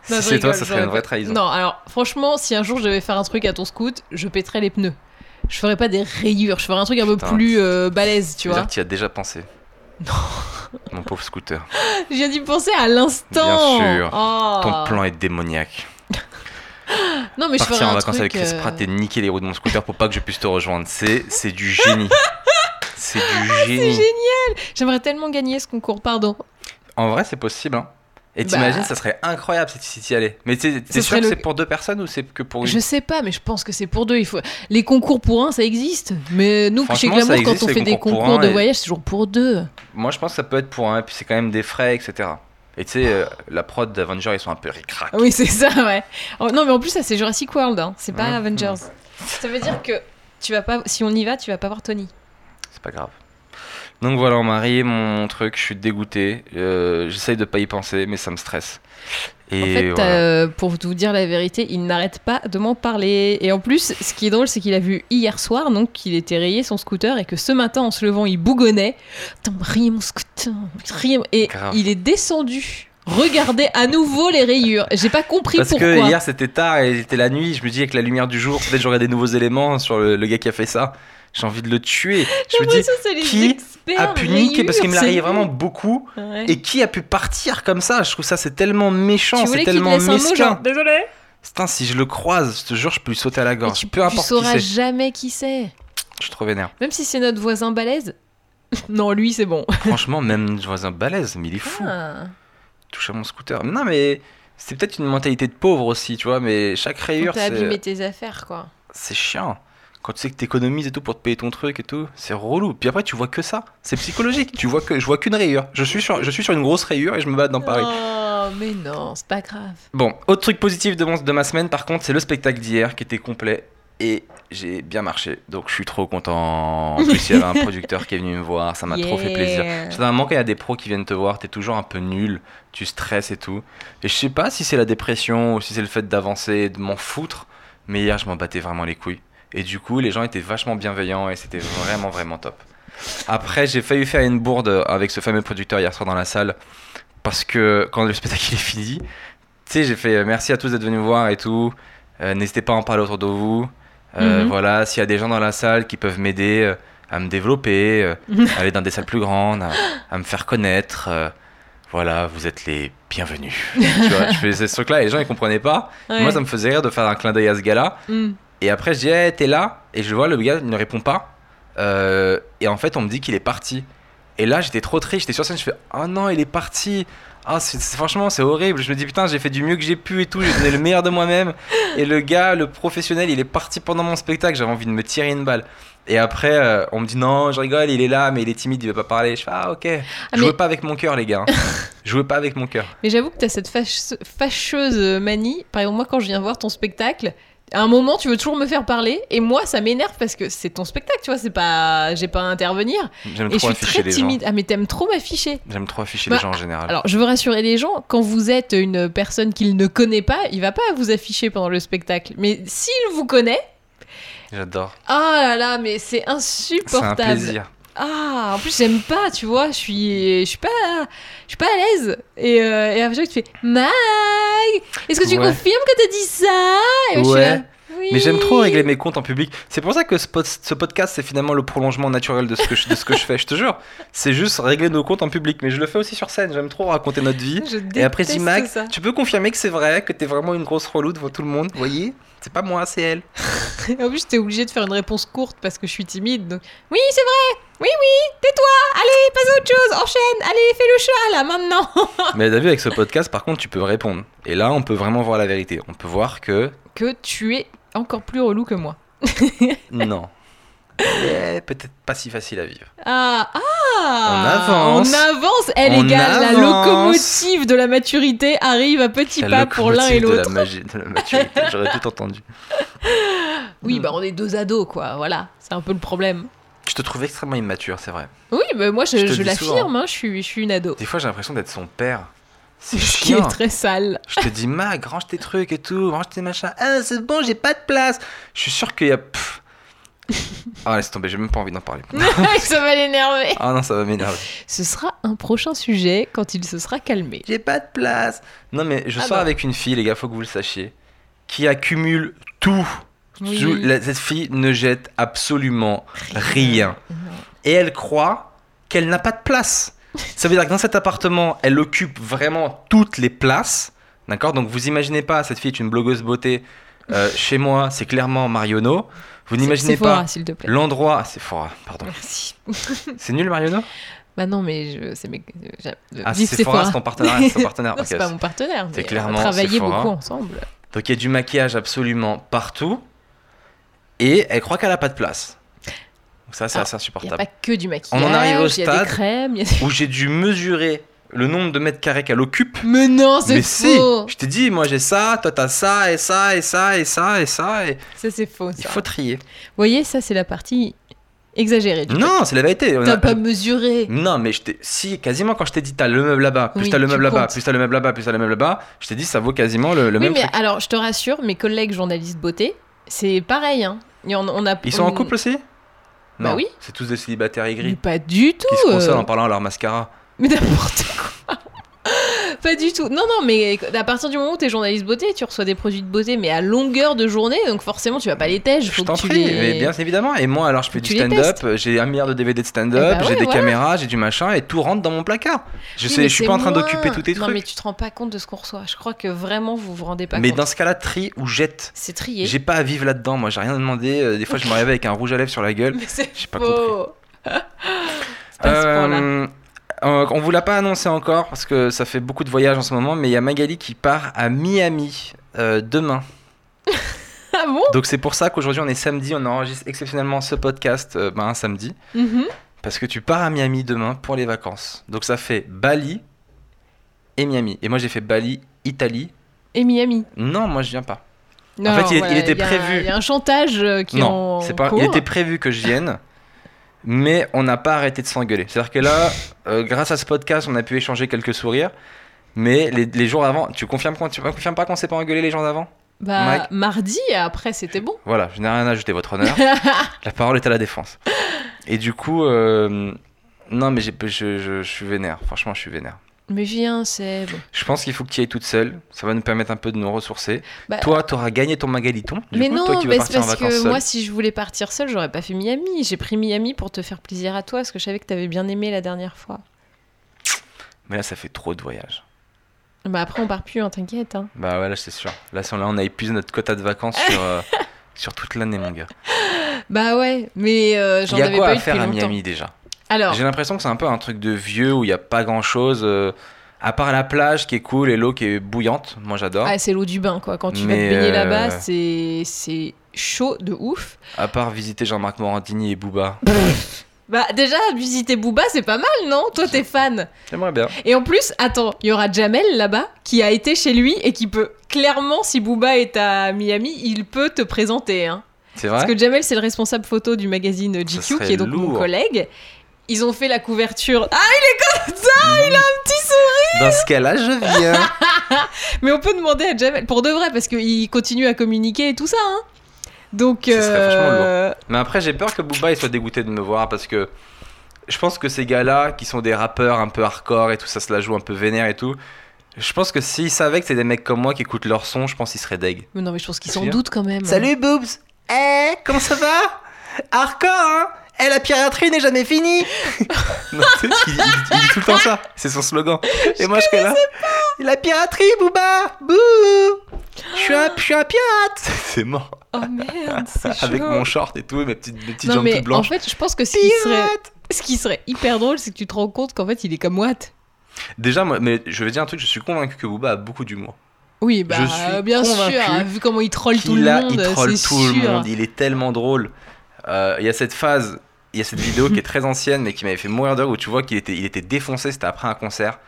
<laughs> Si c'est toi, ça serait une vraie trahison. Non, alors franchement, si un jour je devais faire un truc à ton scoot, je pèterais les pneus. Je ferais pas des rayures, je ferais un truc un peu plus euh, balèze, tu vois. dire que tu y as déjà pensé. Non. Mon pauvre scooter. Je viens d'y penser à l'instant. Bien sûr. Oh. Ton plan est démoniaque. <laughs> Non, mais je ferais Partir en un vacances avec. Chris euh, Pratt et niquer les roues de mon scooter pour pas que je puisse te rejoindre. C'est, c'est du génie. C'est du <laughs> génie. génial. J'aimerais tellement gagner ce concours, pardon. En vrai, c'est possible. Hein. Et Bah. t'imagines, ça serait incroyable si tu y allais. Mais t'es, t'es sûr que le- c'est pour deux personnes ou c'est que pour une Je sais pas, mais je pense que c'est pour deux. Il faut les concours pour un, ça existe. Mais nous, chez Glamour, quand on fait des concours de et- voyage, c'est toujours pour deux. Moi, je pense que ça peut être pour un, et puis c'est quand même des frais, etc. Et tu sais, euh, la prod d'Avengers, ils sont un peu ric-rac. Oui, c'est ça, ouais. Oh, non, mais en plus, ça c'est Jurassic World, hein. c'est pas Ouais. Avengers. Ça veut dire que tu vas pas, si on y va, tu vas pas voir Tony. C'est pas grave. Donc voilà, on m'a rayé mon, truc, je suis dégoûté. Euh, J'essaye de pas y penser, mais ça me stresse. Et En fait, voilà. euh, pour vous dire la vérité, il n'arrête pas de m'en parler. Et en plus, ce qui est drôle, c'est qu'il a vu hier soir, donc qu'il était rayé son scooter et que ce matin, en se levant, il bougonnait. Putain, rayé mon scooter, rayé mon- Et Grave. il est descendu. Regardez à nouveau les rayures. J'ai pas compris Parce pourquoi. que hier c'était tard et c'était la nuit, je me dis avec la lumière du jour, peut-être j'aurai des nouveaux éléments sur le, le gars qui a fait ça. J'ai envie de le tuer. <laughs> Je me dis, qui a pu niquer parce qu'il me l'a rayures, rayé c'est vraiment beaucoup. Ouais. Et qui a pu partir comme ça? Je trouve ça c'est tellement méchant, tu c'est te tellement laisse un mot, genre, mesquin. désolé? Putain, si je le croise, je te jure, je peux lui sauter à la gorge. tu, Peu tu importe qui sauras jamais qui c'est. Je suis trop vénère. Même si c'est notre voisin balèze. <laughs> non, lui, c'est bon. <laughs> Franchement, même je vois un balèze, mais il est fou. Ah. Touche à mon scooter. Non, mais c'est peut-être une mentalité de pauvre aussi, tu vois. Mais chaque rayure, t'as abîmé tes affaires, quoi. c'est chiant. Quand tu sais que t'économises et tout pour te payer ton truc et tout, c'est relou. Puis après, tu vois que ça. C'est psychologique. <laughs> tu vois que je vois qu'une rayure. Je suis sur, je suis sur une grosse rayure et je me balade dans Paris. Oh, mais non, c'est pas grave. Bon, autre truc positif de, mon- de ma semaine, par contre, c'est le spectacle d'hier qui était complet et j'ai bien marché. Donc je suis trop content. En plus, il y avait un <laughs> producteur qui est venu me voir, ça m'a trop fait plaisir. Yeah. Généralement, quand il y a des pros qui viennent te voir, t'es toujours un peu nul, tu stresses et tout. Et je sais pas si c'est la dépression ou si c'est le fait d'avancer et de m'en foutre, mais hier, je m'en battais vraiment les couilles. Et du coup, les gens étaient vachement bienveillants et c'était vraiment, vraiment top. Après, j'ai failli faire une bourde avec ce fameux producteur hier soir dans la salle parce que quand le spectacle est fini, tu sais, j'ai fait euh, merci à tous d'être venus me voir et tout. Euh, N'hésitez pas à en parler autour de vous. Euh, Mhm. Voilà, s'il y a des gens dans la salle qui peuvent m'aider à me développer, <laughs> à aller dans des salles plus grandes, à, à me faire connaître, euh, voilà, vous êtes les bienvenus. tu vois, je faisais ce truc-là et les gens ils comprenaient pas. Ouais. Moi, ça me faisait rire de faire un clin d'œil à ce gars-là. Hmm. Et après, je dis, hey, t'es là? Et je vois le gars, il ne répond pas. Euh, et en fait, on me dit qu'il est parti. Et là, j'étais trop triste. J'étais sur scène, je fais, oh non, il est parti. Ah, c'est- franchement, c'est horrible. Je me dis, putain, j'ai fait du mieux que j'ai pu et tout. J'ai donné le meilleur de moi-même. Et le gars, le professionnel, il est parti pendant mon spectacle. J'avais envie de me tirer une balle. Et après, euh, on me dit, non, je rigole, il est là, mais il est timide, il veut pas parler. Je fais, ah, ok. Ah, Jouez mais- pas avec mon cœur, les gars. <laughs> Jouez pas avec mon cœur. Mais j'avoue que t'as cette fâche- fâcheuse manie. Par exemple, moi, quand je viens voir ton spectacle, À un moment, tu veux toujours me faire parler, et moi, ça m'énerve parce que c'est ton spectacle, tu vois, c'est pas, j'ai pas à intervenir, J'aime et je trop suis afficher très les timide. Ah, mais t'aimes trop m'afficher. gens. J'aime trop afficher Bah, les gens en général. Alors, je veux rassurer les gens, quand vous êtes une personne qu'il ne connaît pas, il va pas vous afficher pendant le spectacle. Mais s'il vous connaît, J'adore. ah là là, mais c'est C'est un insupportable. plaisir. Ah, en plus j'aime pas, tu vois, je suis, je suis pas, je suis pas à l'aise. Et, euh, et après tu fais, Mag, est-ce que tu Ouais. confirmes que t'as dit ça? Et moi, je suis Ouais. là, Oui. Mais j'aime trop régler mes comptes en public. C'est pour ça que ce, pod- ce podcast, c'est finalement le prolongement naturel de ce, que je, de ce que je fais, je te jure. C'est juste régler nos comptes en public. Mais je le fais aussi sur scène. J'aime trop raconter notre vie. Je Et après, déteste dis Mag, ça. tu peux confirmer que c'est vrai, que t'es vraiment une grosse relou devant tout le monde, vous voyez? C'est pas moi, c'est elle. <laughs> En plus, j'étais obligée de faire une réponse courte parce que je suis timide. donc, Oui, c'est vrai. Oui, oui. Tais-toi. Allez, passe à autre chose. Enchaîne. Allez, fais le chat là maintenant. <laughs> Mais t'as vu, avec ce podcast, par contre, tu peux répondre. Et là, on peut vraiment voir la vérité. On peut voir que Que tu es encore plus relou que moi. <laughs> non. Mais peut-être pas si facile à vivre. Ah, ah On avance. On avance Elle On égale la locomotive de la maturité arrive à petits La pas pour l'un et locomotive de la l'autre. de la maturité, <laughs> j'aurais tout entendu. Oui, bah on est deux ados, quoi. Voilà, c'est un peu le problème. Je te trouve extrêmement immature, c'est vrai. Oui, bah moi je, l'affirme, hein, je, suis, je suis une ado. Des fois, j'ai l'impression d'être son père. C'est Ce qui est très sale. Je te dis, Mag, range tes trucs et tout, range tes machins. Ah, c'est bon, j'ai pas de place. Je suis sûr qu'il y a. pff. Ah, laisse tomber, j'ai même pas envie d'en parler. <laughs> ça va l'énerver. Ah non, ça va m'énerver. Ce sera un prochain sujet quand il se sera calmé. J'ai pas de place. Non, mais je Ah sors non. avec une fille, les gars, faut que vous le sachiez, qui accumule tout. Oui. Tout- la- Cette fille ne jette absolument rien. Et elle croit qu'elle n'a pas de place. Ça veut dire que dans cet appartement, elle occupe vraiment toutes les places. D'accord? Donc vous imaginez pas, cette fille est une blogueuse beauté. Euh, chez moi, c'est clairement Mariono. Vous n'imaginez Sephora, pas s'il te plaît. l'endroit. Ah, c'est fort, pardon. Merci. <laughs> C'est nul, Mariono? Bah non, mais je, c'est mes. j'aime- Ah, c'est Sephora, c'est ton partenaire. <laughs> c'est pas mon partenaire. C'est mais clairement On Sephora. beaucoup ensemble. Donc il y a du maquillage absolument partout. Et elle croit qu'elle a pas de place. Donc ça, c'est Ah, assez Il n'y a insupportable. pas que du maquillage. On en arrive au Il y a stade des crèmes. des- Où j'ai dû mesurer le nombre de mètres carrés qu'elle occupe. Mais non, c'est Mais si, faux. je t'ai dit, moi j'ai ça, toi t'as ça, et ça, et ça, et ça, et ça, et Ça, c'est faux. il faut trier. Vous voyez, ça, c'est la partie exagérée. Du Non, c'est la vérité. T'as a- pas mesuré. Non, mais je t'ai... si, quasiment quand je t'ai dit t'as le meuble là-bas, plus Oui, t'as le meuble là-bas, plus t'as le meuble là-bas, plus t'as le meuble là-bas, je t'ai dit ça vaut quasiment le, le oui, même mais truc. alors, je te rassure, mes collègues journalistes beauté, c'est pareil. Hein. Et on, on a, Ils sont en on- couple aussi? Bah oui. c'est tous des célibataires Mais aigris pas du tout. qui se consolent euh. en parlant à leur mascara. Mais n'importe quoi. Pas du tout. Non, non, mais à partir du moment où t'es journaliste beauté, tu reçois des produits de beauté, mais à longueur de journée, donc forcément tu vas pas les tèches. Je faut t'en que tu prie, les- mais bien évidemment. Et moi, alors, je fais Tu du stand-up, j'ai un milliard de DVD de stand-up, Eh bah j'ai des voilà. caméras, j'ai du machin, et tout rentre dans mon placard. Je Oui, sais, mais je suis pas en train d'occuper tous tes Non, trucs. mais tu te rends pas compte de ce qu'on reçoit. Je crois que vraiment vous vous rendez pas Mais compte. dans ce cas-là, tri ou jette. C'est trié. J'ai pas à vivre là-dedans, moi, j'ai rien demandé. Euh, Des fois, je me réveille avec un rouge à lèvres sur la gueule. <laughs> Mais c'est J'ai pas faux. <laughs> C'est pas à ce point-là. Euh, euh, on vous l'a pas annoncé encore parce que ça fait beaucoup de voyages en ce moment, mais il y a Magali qui part à Miami euh, demain. <laughs> Ah bon? Donc c'est pour ça qu'aujourd'hui on est samedi, on enregistre exceptionnellement ce podcast euh, ben, un samedi Mhm. parce que tu pars à Miami demain pour les vacances. Donc ça fait Bali et Miami. Et moi j'ai fait Bali, Italie. Et Miami. Non, moi je viens pas. Non, fait, il- voilà, il était y a- prévu. Il y a un chantage euh, qui non, en pas. cours. Il était prévu que je vienne. <laughs> Mais on n'a pas arrêté de s'engueuler. C'est-à-dire que là, euh, grâce à ce podcast, on a pu échanger quelques sourires. Mais les, les jours avant, tu confirmes, tu confirmes pas qu'on s'est pas engueulé les jours d'avant? Bah, Mike? mardi, et après c'était bon. Voilà, je n'ai rien à ajouter, votre honneur. <laughs> La parole est à la défense. Et du coup, euh, non, mais je- je suis vénère. Franchement, je suis vénère. Mais viens, Seb. Je pense qu'il faut que tu y ailles toute seule. Ça va nous permettre un peu de nous ressourcer. Bah, Toi, tu auras gagné ton magaliton. Du mais coup, non, toi qui bah, c'est parce que moi, si je voulais partir seule, j'aurais pas fait Miami. J'ai pris Miami pour te faire plaisir à toi, parce que je savais que t'avais bien aimé la dernière fois. Mais là, ça fait trop de voyages. Bah après, on part plus, hein, t'inquiète. Hein. Bah ouais, là, c'est sûr. Là, on- a épuisé notre quota de vacances sur, euh, <laughs> sur toute l'année, mon gars. Bah ouais, mais euh, j'en Il y a avais quoi pas à eu faire à. Miami déjà? Alors, J'ai l'impression que c'est un peu un truc de vieux où il n'y a pas grand chose. à part la plage qui est cool et l'eau qui est bouillante. Moi, j'adore. ah, c'est l'eau du bain, quoi. Quand tu Mais, vas te baigner euh, là-bas, c'est c'est chaud de ouf. À part visiter Jean-Marc Morandini et Booba. <laughs> Bah déjà, visiter Booba, c'est pas mal, non? Toi, t'es fan. J'aimerais bien. Et en plus, attends, il y aura Jamel là-bas qui a été chez lui et qui peut clairement, si Booba est à Miami, il peut te présenter. Hein. C'est Parce vrai que Jamel, c'est le responsable photo du magazine GQ, qui est donc mon collègue. Ils ont fait la couverture. Ah, il est comme ça, il a un petit sourire. Dans ce cas-là, je viens. <laughs> Mais on peut demander à Jamel, pour de vrai, parce qu'il continue à communiquer et tout ça. Hein. Donc, Ce serait euh, Mais après, j'ai peur que Booba il soit dégoûté de me voir parce que je pense que ces gars-là, qui sont des rappeurs un peu hardcore et tout ça, se la joue un peu vénère et tout. Je pense que s'ils savaient que c'est des mecs comme moi qui écoutent leur son, je pense qu'ils seraient deg. mais non, mais je pense qu'ils s'en doutent quand même. Boobs Eh, comment ça va? Hardcore, hein? Eh, la piraterie n'est jamais finie <laughs> Non, tu sais, il, il- il dit tout le temps ça, c'est son slogan. Et moi, je suis là. La piraterie, Booba Bouh Je suis un, je suis un pirate <laughs> C'est mort. Oh merde, c'est <laughs> chaud. Avec mon short et tout, et mes petites, mes petites non, jambes mais toutes en blanches. fait, je pense que ce qui serait, ce qui serait hyper drôle, c'est que tu te rends compte qu'en fait, il est comme Watt. Déjà, moi, mais je vais dire un truc, je suis convaincu que Booba a beaucoup d'humour. Oui, bah, Je suis bien convaincu sûr. hein, vu comment il troll tout le a- monde, il troll tout le monde, il est tellement drôle. Euh, Il y a cette phase, il y a cette vidéo qui est très ancienne, mais qui m'avait fait mourir de où tu vois qu'il était, il était défoncé, c'était après un concert.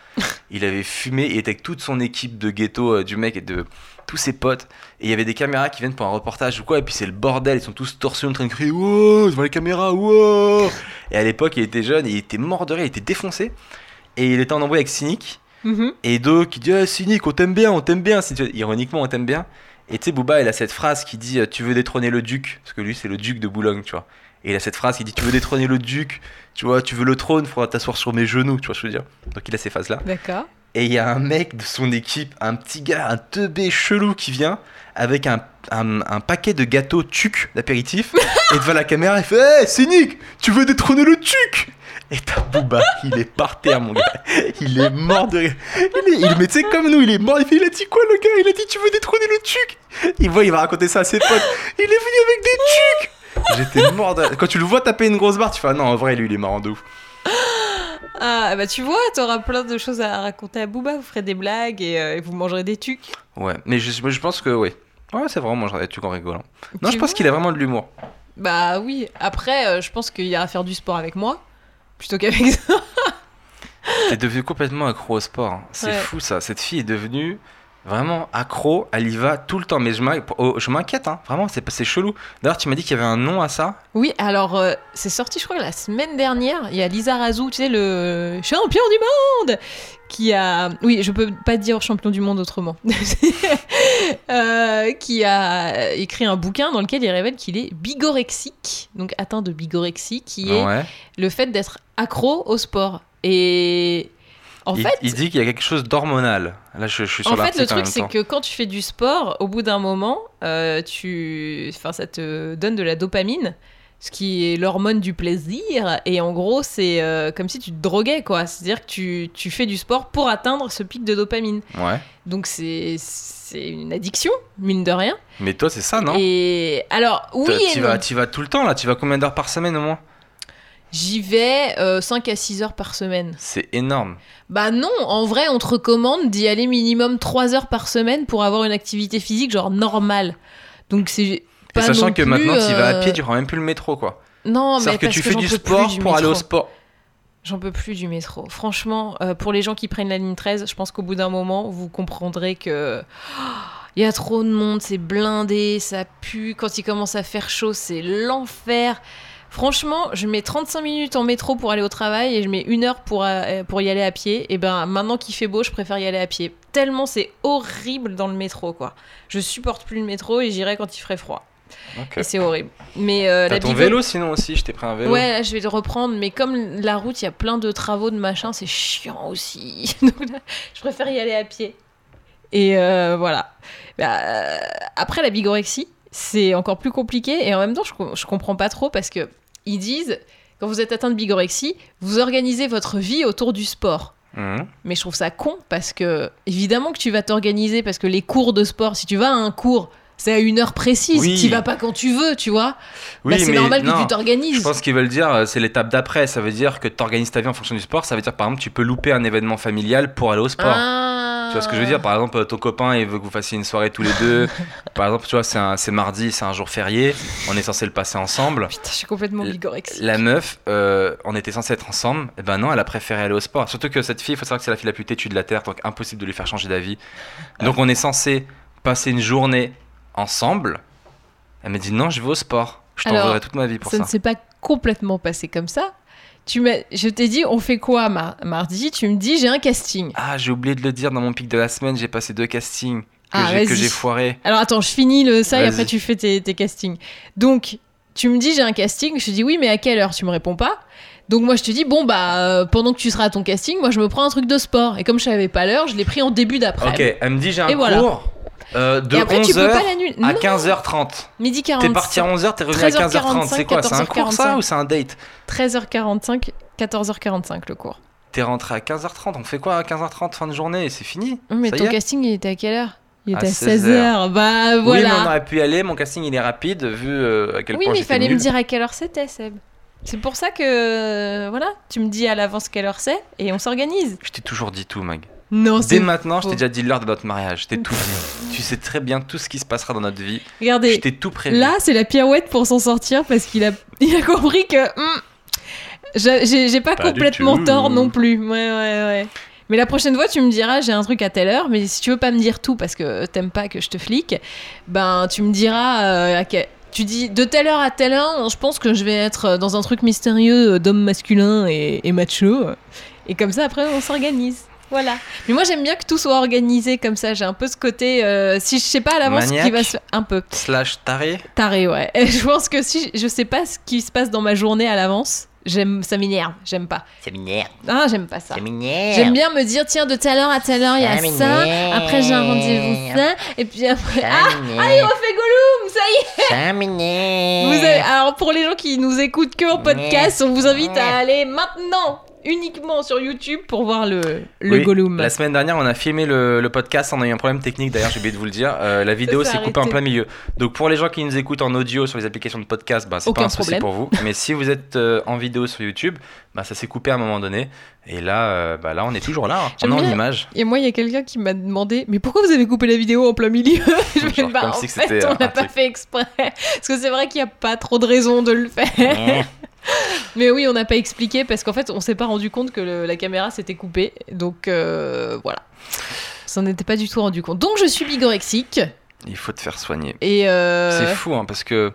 Il avait fumé, il était avec toute son équipe de ghetto, euh, du mec et de tous ses potes. Et il y avait des caméras qui viennent pour un reportage ou quoi, et puis c'est le bordel, ils sont tous torsionés en train de crier Wow, devant les caméras, wow Et à l'époque, il était jeune, il était mort de rire, il était défoncé. Et il était en embrouille avec Cynic. Mhm. Et Do qui dit ah, Cynic, on t'aime bien, on t'aime bien. Ironiquement, on t'aime bien. Et tu sais, Booba, il a cette phrase qui dit euh, Tu veux détrôner le duc Parce que lui, c'est le duc de Boulogne, tu vois. Et il a cette phrase qui dit Tu veux détrôner le duc Tu vois, tu veux le trône, faudra t'asseoir sur mes genoux, tu vois ce que je veux dire. Donc il a ces phases-là. D'accord. Et il y a un mec de son équipe, un petit gars, un teubé chelou qui vient avec un, un, un paquet de gâteaux tuc d'apéritif. <laughs> et devant la caméra, il fait Hé, Cynic, tu veux détrôner le tuc? Et t'as Booba, il est par terre, mon gars. Il est mort de rire. Il est, il, mais tu sais, comme nous, il est mort. Il fait Il a dit quoi, le gars? Il a dit Tu veux détrôner le tuc Il voit, il va raconter ça à ses potes. Il est venu avec des tucs J'étais mort de. Quand tu le vois taper une grosse barre, tu fais Ah non, en vrai, lui, il est marrant de ouf. Ah, bah tu vois, t'auras plein de choses à raconter à Booba. Vous ferez des blagues et, euh, et vous mangerez des tucs. Ouais, mais je, je pense que, oui. Ouais, c'est vraiment, moi, des tucs en rigolant. Non, Tu je pense qu'il a vraiment de l'humour. Bah oui. Après, euh, je pense qu'il ira faire du sport avec moi plutôt qu'avec <laughs> ça. T'es devenu complètement accro au sport. hein. C'est Ouais. fou ça. Cette fille est devenue vraiment accro. Elle y va tout le temps. Mais je oh, m'inquiète, hein. vraiment, c'est c'est chelou. D'ailleurs, tu m'as dit qu'il y avait un nom à ça. Oui, alors euh, c'est sorti, je crois, la semaine dernière. Il y a Lisa Razou, tu sais, le champion du monde, qui a. Oui, je peux pas dire champion du monde autrement. <laughs> Euh, qui a écrit un bouquin dans lequel il révèle qu'il est bigorexique, donc atteint de bigorexie, qui est Ouais. le fait d'être accro au sport. Et en il, fait. il dit qu'il y a quelque chose d'hormonal. Là, je, je suis sur En fait, le truc, c'est que quand tu fais du sport, au bout d'un moment, euh, tu... enfin, ça te donne de la dopamine, ce qui est l'hormone du plaisir. Et en gros, c'est euh, comme si tu te droguais, quoi. C'est-à-dire que tu, tu fais du sport pour atteindre ce pic de dopamine. Ouais. Donc, c'est une addiction, mine de rien. Mais toi, c'est ça, non? Et alors, oui tu vas, tu vas tout le temps là. Tu vas combien d'heures par semaine au moins? J'y vais 5 à 6 heures par semaine. C'est énorme. Bah non, en vrai, on te recommande d'y aller minimum 3 heures par semaine pour avoir une activité physique genre normale. Donc c'est Et pas sachant non que plus, maintenant, tu vas à euh, pied, tu prends même plus le métro, quoi. Non, mais C'est-à-dire que tu que fais du sport du pour aller au sport. J'en peux plus du métro. Franchement, euh, pour les gens qui prennent la ligne 13, je pense qu'au bout d'un moment, vous comprendrez que il y a trop de monde, c'est blindé, ça pue. Quand il commence à faire chaud, c'est l'enfer. Franchement, je mets 35 minutes en métro pour aller au travail et je mets une heure pour, euh, pour y aller à pied. Et ben maintenant qu'il fait beau, je préfère y aller à pied. Tellement c'est horrible dans le métro, quoi. Je supporte plus le métro et j'irai quand il ferait froid. Et c'est horrible. Mais euh, T'as ton bigo- vélo sinon aussi Je t'ai pris un vélo. Ouais, là, je vais le reprendre, mais comme la route, il y a plein de travaux de machin, c'est chiant aussi. <laughs> Donc là, je préfère y aller à pied. Et euh, voilà. Bah, euh, après, la bigorexie, c'est encore plus compliqué. Et en même temps, je, je comprends pas trop parce que ils disent, quand vous êtes atteint de bigorexie, vous organisez votre vie autour du sport. Mhm. Mais je trouve ça con parce que, évidemment, que tu vas t'organiser parce que les cours de sport, si tu vas à un cours, c'est à une heure précise. Oui. Tu vas pas quand tu veux, tu vois. Oui, Bah, c'est normal que tu t'organises. Je pense qu'ils veulent dire, euh, c'est l'étape d'après. Ça veut dire que tu organises ta vie en fonction du sport. Ça veut dire, par exemple, tu peux louper un événement familial pour aller au sport. Ah. Tu vois ce que je veux dire? Par exemple, ton copain, il veut que vous fassiez une soirée tous les deux. <laughs> Par exemple, tu vois, c'est un- c'est mardi, c'est un jour férié. On est censé le passer ensemble. Putain, je suis complètement bigorexique. La meuf, euh, on était censé être ensemble. Et ben non, elle a préféré aller au sport. Surtout que cette fille, il faut savoir que c'est la fille la plus têtue de la Terre. Donc impossible de lui faire changer d'avis. Donc on est censé passer une journée ensemble. Elle m'a dit non, je vais au sport. Je t'en Alors, voudrais toute ma vie pour ça ça. ne s'est pas complètement passé comme ça. Tu je t'ai dit, on fait quoi mar- mardi? Tu me dis, j'ai un casting. Ah, j'ai oublié de le dire dans mon pic de la semaine, j'ai passé deux castings que Ah, j'ai- foiré. Alors attends, je finis le ça et après tu fais tes, tes castings. Donc, tu me dis, j'ai un casting. Je te dis, oui, mais à quelle heure? Tu me réponds pas. Donc moi, je te dis, bon, bah, euh, pendant que tu seras à ton casting, moi, je me prends un truc de sport. Et comme je savais pas l'heure, je l'ai pris en début d'après. Ok, elle me dit j'ai un Et voilà. Euh, de Et après, tu peux 11h pas l'annuler. à Non, 15h30. Midi 45. T'es parti à 11h, t'es revenu à 15h30. C'est quoi C'est un cours ça 14h45. ou c'est un date 13h45, 14h45 le cours. T'es rentré à 15h30, on fait quoi à 15h30 fin de journée C'est fini Mais Ça ton casting, il était à quelle heure? Il était à 16 16h. Bah Oui, mais on voilà. aurait pu y aller, mon casting il est rapide vu euh, à quel Oui, point mais il fallait me dire à quelle heure c'était, Seb. C'est pour ça que, voilà, tu me dis à l'avance quelle heure c'est et on s'organise. Je t'ai toujours dit tout, Mag. Non, Dès maintenant, je t'ai déjà dit l'heure de notre mariage. Je t'ai tout dit. Tu sais très bien tout ce qui se passera dans notre vie. Je Regardez, t'ai tout prévu. là, c'est la pirouette pour s'en sortir parce qu'il a, il a compris que... hum, j'ai, pas, complètement tort non plus. Ouais, ouais, ouais. Mais la prochaine fois, tu me diras, j'ai un truc à telle heure, mais si tu veux pas me dire tout parce que t'aimes pas que je te flique, ben tu me diras euh, à quel- Tu dis de telle heure à telle heure, je pense que je vais être dans un truc mystérieux d'homme masculin et, et macho. Et comme ça, après, on s'organise. Voilà. Mais moi, j'aime bien que tout soit organisé comme ça. J'ai un peu ce côté. euh, si je sais pas à l'avance ce qui va se. Un peu Slash taré. taré, ouais. Et <laughs> je pense que si je sais pas ce qui se passe dans ma journée à l'avance, j'aime, ça m'énerve. J'aime pas. C'est m'énerve, Ah, j'aime pas ça. c'est m'énerve. J'aime bien me dire, tiens, de telle heure à telle heure, il y a Ça ça. Après, j'ai un rendez-vous ça. Et puis après. Ça Ah, ah, il refait Gollum, ça y est. Ça m'énerve. Vous avez- Alors, pour les gens qui nous écoutent que en podcast, on vous invite à aller maintenant, uniquement sur YouTube, pour voir le, le Oui, Gollum. La semaine dernière, on a filmé le, le podcast. On a eu un problème technique d'ailleurs, j'ai oublié de vous le dire. Euh, la vidéo s'est coupée en plein milieu. Donc pour les gens qui nous écoutent en audio sur les applications de podcast, bah, c'est pas un souci problème. pour vous. <laughs> Mais si vous êtes euh, en vidéo sur YouTube, bah, ça s'est coupé à un moment donné. Et là, euh, bah, là on est toujours là. hein. On est en image. Et moi, il y a quelqu'un qui m'a demandé Mais pourquoi vous avez coupé la vidéo en plein milieu? <laughs> Je fais bah, en si fait, on n'a pas fait exprès. Parce que c'est vrai qu'il n'y a pas trop de raison de le faire. <laughs> <laughs> Mais oui, on n'a pas expliqué parce qu'en fait, on s'est pas rendu compte que le- la caméra s'était coupée. Donc euh, voilà. On s'en était pas du tout rendu compte. Donc je suis bigorexique. Il faut te faire soigner. Et euh, C'est fou hein, parce que.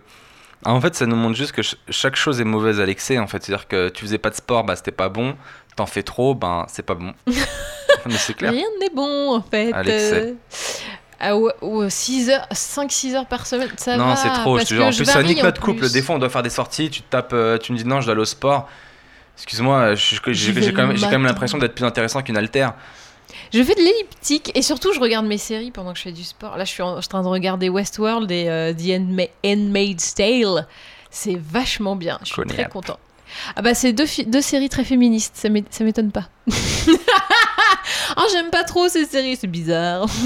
En fait, ça nous montre juste que ch- chaque chose est mauvaise à l'excès. En fait, c'est-à-dire que tu faisais pas de sport, bah c'était pas bon. T'en fais trop, ben c'est pas bon. <laughs> Mais c'est clair. rien n'est bon en fait. À l'excès. Euh, Ah 6 heures, 5-6 heures par semaine, ça va. non, c'est trop. Je te jure. En plus, nique en notre couple. Des fois, on doit faire des sorties. Tu te tapes, euh, tu me dis non, je dois aller au sport. Excuse-moi, J'y j'ai quand, même- l'impression d'être plus intéressant qu'une altère. Je fais de l'elliptique et surtout je regarde mes séries pendant que je fais du sport. Là je suis en, je suis en train de regarder Westworld et euh, The Handma- Handmaid's Tale. C'est vachement bien, je suis très content. Ah bah c'est deux, séries très féministes, ça m'étonne pas. <laughs> oh j'aime pas trop ces séries, c'est bizarre. <laughs>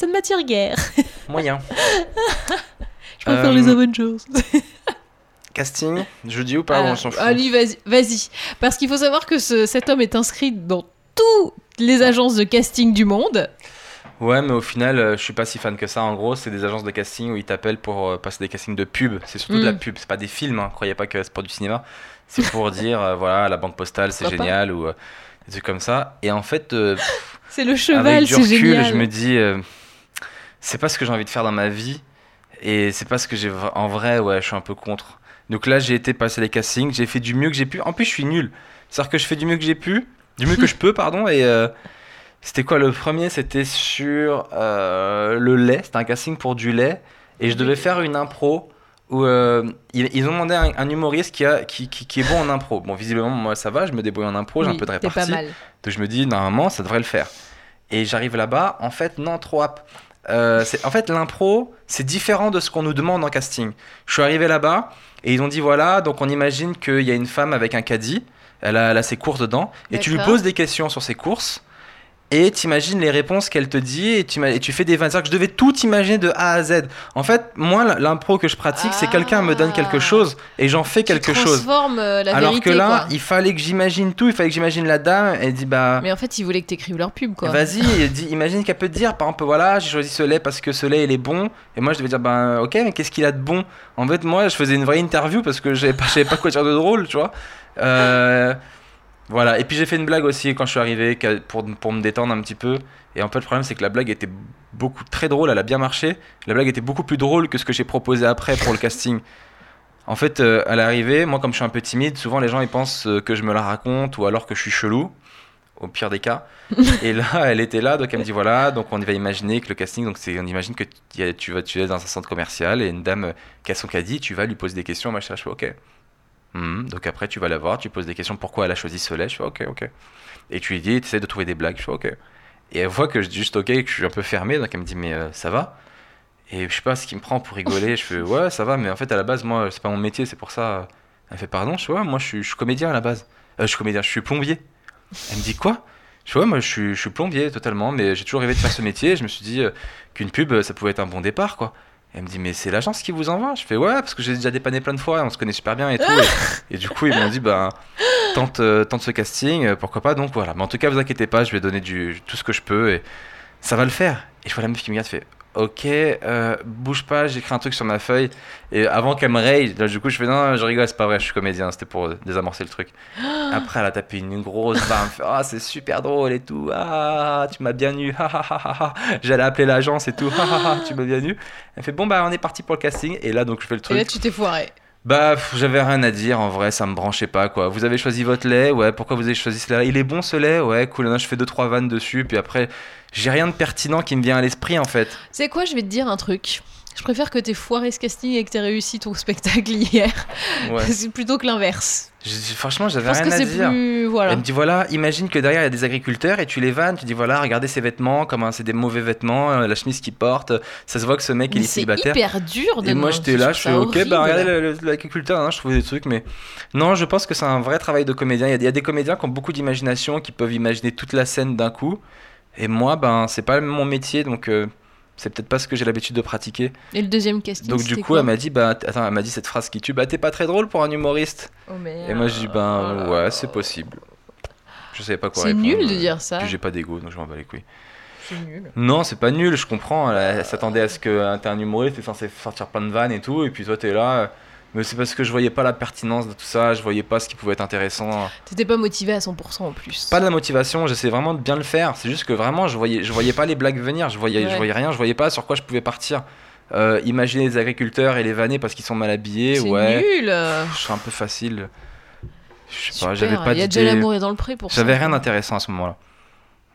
ça ne m'attire guère. <laughs> Moyen. <laughs> Je préfère Euh, les Avengers. <laughs> Casting, jeudi ou pas Ah, on s'en fout. allez, vas-y. Parce qu'il faut savoir que ce- cet homme est inscrit dans toutes les agences de casting du monde. Ouais, mais au final, euh, je suis pas si fan que ça. En gros, c'est des agences de casting où ils t'appellent pour euh, passer des castings de pub. C'est surtout de la Mm. pub, c'est pas des films. Hein. Croyez pas que c'est pour du cinéma. C'est pour dire, euh, voilà, la banque postale, c'est pas génial ou euh, des trucs comme ça. Et en fait, C'est le cheval, avec du c'est recul, génial. je me dis, c'est pas ce que j'ai envie de faire dans ma vie. Et c'est pas ce que j'ai. En vrai, ouais, je suis un peu contre. Donc là, j'ai été passer les castings, j'ai fait du mieux que j'ai pu. En plus, je suis nul. C'est-à-dire que je fais du mieux que j'ai pu, du mieux que je peux, pardon. Et euh, c'était quoi le premier? C'était sur euh, le lait. C'était un casting pour du lait. Et je devais faire une impro où euh, ils, ont demandé un, un humoriste qui, a, qui, qui, qui est bon en impro. Bon, visiblement, moi, ça va, je me débrouille en impro, j'ai un peu de répartie. pas mal. Donc je me dis, normalement, ça devrait le faire. Et j'arrive là-bas, en fait, non, trop ap. Euh, c'est- en fait, l'impro, c'est différent de ce qu'on nous demande en casting. Je suis arrivé là-bas et ils ont dit voilà, donc on imagine qu'il y a une femme avec un caddie, elle a, elle a ses courses dedans, et tu lui poses des questions sur ses courses. Et tu imagines les réponses qu'elle te dit et tu, et tu fais des vannes. C'est-à-dire que je devais tout imaginer de A à Z. En fait, moi, l'impro que je pratique, c'est quelqu'un me donne quelque Ah. chose et j'en fais quelque chose. euh, la Alors vérité, que là, quoi. il fallait que j'imagine tout, il fallait que j'imagine la dame. Elle dit bah. Mais en fait, ils voulaient que t'écrives leur pub, quoi. Vas-y, <laughs> imagine qu'elle peut te dire, par exemple, voilà, j'ai choisi ce lait parce que ce lait il est bon. Et moi je devais dire, ben ok, mais qu'est-ce qu'il a de bon? En fait, moi je faisais une vraie interview parce que je savais pas, pas quoi dire de drôle, tu vois. Euh, Voilà, et puis j'ai fait une blague aussi quand je suis arrivé pour, pour me détendre un petit peu. Et en fait, le problème, c'est que la blague était beaucoup très drôle, elle a bien marché. La blague était beaucoup plus drôle que ce que j'ai proposé après pour le <laughs> casting. En fait, euh, à l'arrivée, moi, comme je suis un peu timide, souvent les gens ils pensent euh, que je me la raconte ou alors que je suis chelou, au pire des cas. <laughs> et là, elle était là, donc elle me dit voilà, donc on va imaginer que le casting, donc on imagine que tu vas tu es dans un centre commercial et une dame euh, qui a son caddie, tu vas lui poser des questions, machin, je fais ok. Mhm. donc après, tu vas la voir, tu poses des questions pourquoi elle a choisi ce lait, je fais ok, ok. Et tu lui dis, tu essaies de trouver des blagues, je fais ok. Et elle voit que je dis juste ok, que je suis un peu fermé, donc elle me dit mais euh, ça va Et je sais pas ce qui me prend pour rigoler, je fais <laughs> ouais, ça va, mais en fait à la base, moi, c'est pas mon métier, c'est pour ça. Elle fait pardon, je fais ouais, moi je suis, je suis comédien à la base. Euh, je suis comédien, je suis plombier. Elle me dit quoi? Je fais ouais, moi je suis, je suis plombier totalement, mais j'ai toujours rêvé de faire ce métier. Je me suis dit euh, qu'une pub, ça pouvait être un bon départ, quoi. Elle me dit mais c'est l'agence qui vous envoie? Je fais ouais, parce que j'ai déjà dépanné plein de fois, on se connaît super bien et tout. et, et du coup, ils m'ont dit bah tente, euh, tente ce casting, euh, pourquoi pas? Donc voilà. Mais en tout cas, vous inquiétez pas, je vais donner du, tout ce que je peux et ça va le faire. Et je vois la meuf qui me regarde, fait Ok, euh, bouge pas, j'écris un truc sur ma feuille. Et avant qu'elle me raye, là, du coup, je fais Non, je rigole, c'est pas vrai, je suis comédien, c'était pour désamorcer le truc. <gasps> Après, elle a tapé une, grosse barre, elle me fait Ah, c'est super drôle et tout. Ah, tu m'as bien eu. <laughs> Ah, ah, ah, ah, ah. J'allais appeler l'agence et tout. Ah, tu m'as bien eu. Elle fait Bon, bah, on est parti pour le casting. Et là, donc, je fais le Et truc. là, tu t'es foiré. Bah, j'avais rien à dire en vrai, ça me branchait pas quoi. Vous avez choisi votre lait, ouais, pourquoi vous avez choisi ce lait Il est bon ce lait, ouais, cool. Là, je fais deux trois vannes dessus, puis après, j'ai rien de pertinent qui me vient à l'esprit en fait. C'est quoi, je vais te dire un truc. Je préfère que t'aies foiré ce casting et que t'aies réussi ton <laughs> spectacle hier. Ouais. <laughs> C'est plutôt que l'inverse. Franchement, j'avais rien que à c'est dire. plus. Voilà. Elle me dit voilà, imagine que derrière il y a des agriculteurs et tu les vannes, tu dis voilà, regardez ses vêtements, comme hein, c'est des mauvais vêtements, euh, la chemise qu'il porte, ça se voit que ce mec il est C'est célibataire. hyper dur de Et moi j'étais là, je trouve ok, bah regardez l'agriculteur, hein, je trouvais des trucs, mais non, je pense que c'est un vrai travail de comédien. Il y a, il y a des comédiens qui ont beaucoup d'imagination, qui peuvent imaginer toute la scène d'un coup, et moi, ben c'est pas mon métier, donc euh, c'est peut-être pas ce que j'ai l'habitude de pratiquer. Et le deuxième casting Donc du coup, elle m'a dit, bah attends, elle m'a dit cette phrase qui tue, bah t'es pas très drôle pour un humoriste. Oh, merde. Et moi je dis, ben ouais, c'est possible. Je savais pas quoi C'est répondre. nul de dire ça. Puis j'ai pas d'ego, donc je m'en bats les couilles. C'est nul. Non, c'est pas nul, je comprends. Elle, elle s'attendait à ce que euh, t'es un humoriste, t'es censé sortir plein de vannes et tout, et puis toi t'es là. Mais c'est parce que je voyais pas la pertinence de tout ça, je voyais pas ce qui pouvait être intéressant. T'étais pas motivé à 100% en plus. Pas de la motivation, j'essaie vraiment de bien le faire. C'est juste que vraiment, je voyais, je voyais pas les blagues venir, je voyais, Ouais. je voyais rien, je voyais pas sur quoi je pouvais partir. Euh, imaginer les agriculteurs et les vanner parce qu'ils sont mal habillés, C'est ouais. nul. Je serais un peu facile. Je sais pas, j'avais pas Il y a déjà l'amour est dans le pré pour ça. J'avais rien d'intéressant à ce moment-là.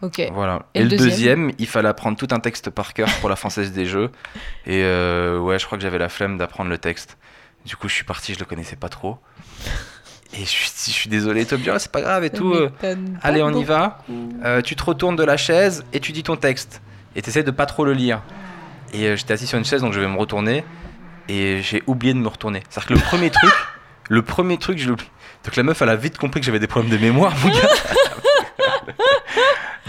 Ok. Voilà. Et Et, le le deuxième deuxième, il fallait apprendre tout un texte par cœur pour la française des jeux. Et euh, ouais, je crois que j'avais la flemme d'apprendre le texte. Du coup, je suis parti, je le connaissais pas trop. Et je suis, je suis désolé, Tobias, c'est pas grave et tout. euh, Allez, on y va. Euh, tu te retournes de la chaise et tu dis ton texte. Et tu de pas trop le lire. Et euh, j'étais assis sur une chaise, donc je vais me retourner. Et j'ai oublié de me retourner. C'est-à-dire que le premier <laughs> truc, le premier truc, je l'oublie. Donc la meuf, elle a vite compris que j'avais des problèmes de mémoire, mon gars. <laughs>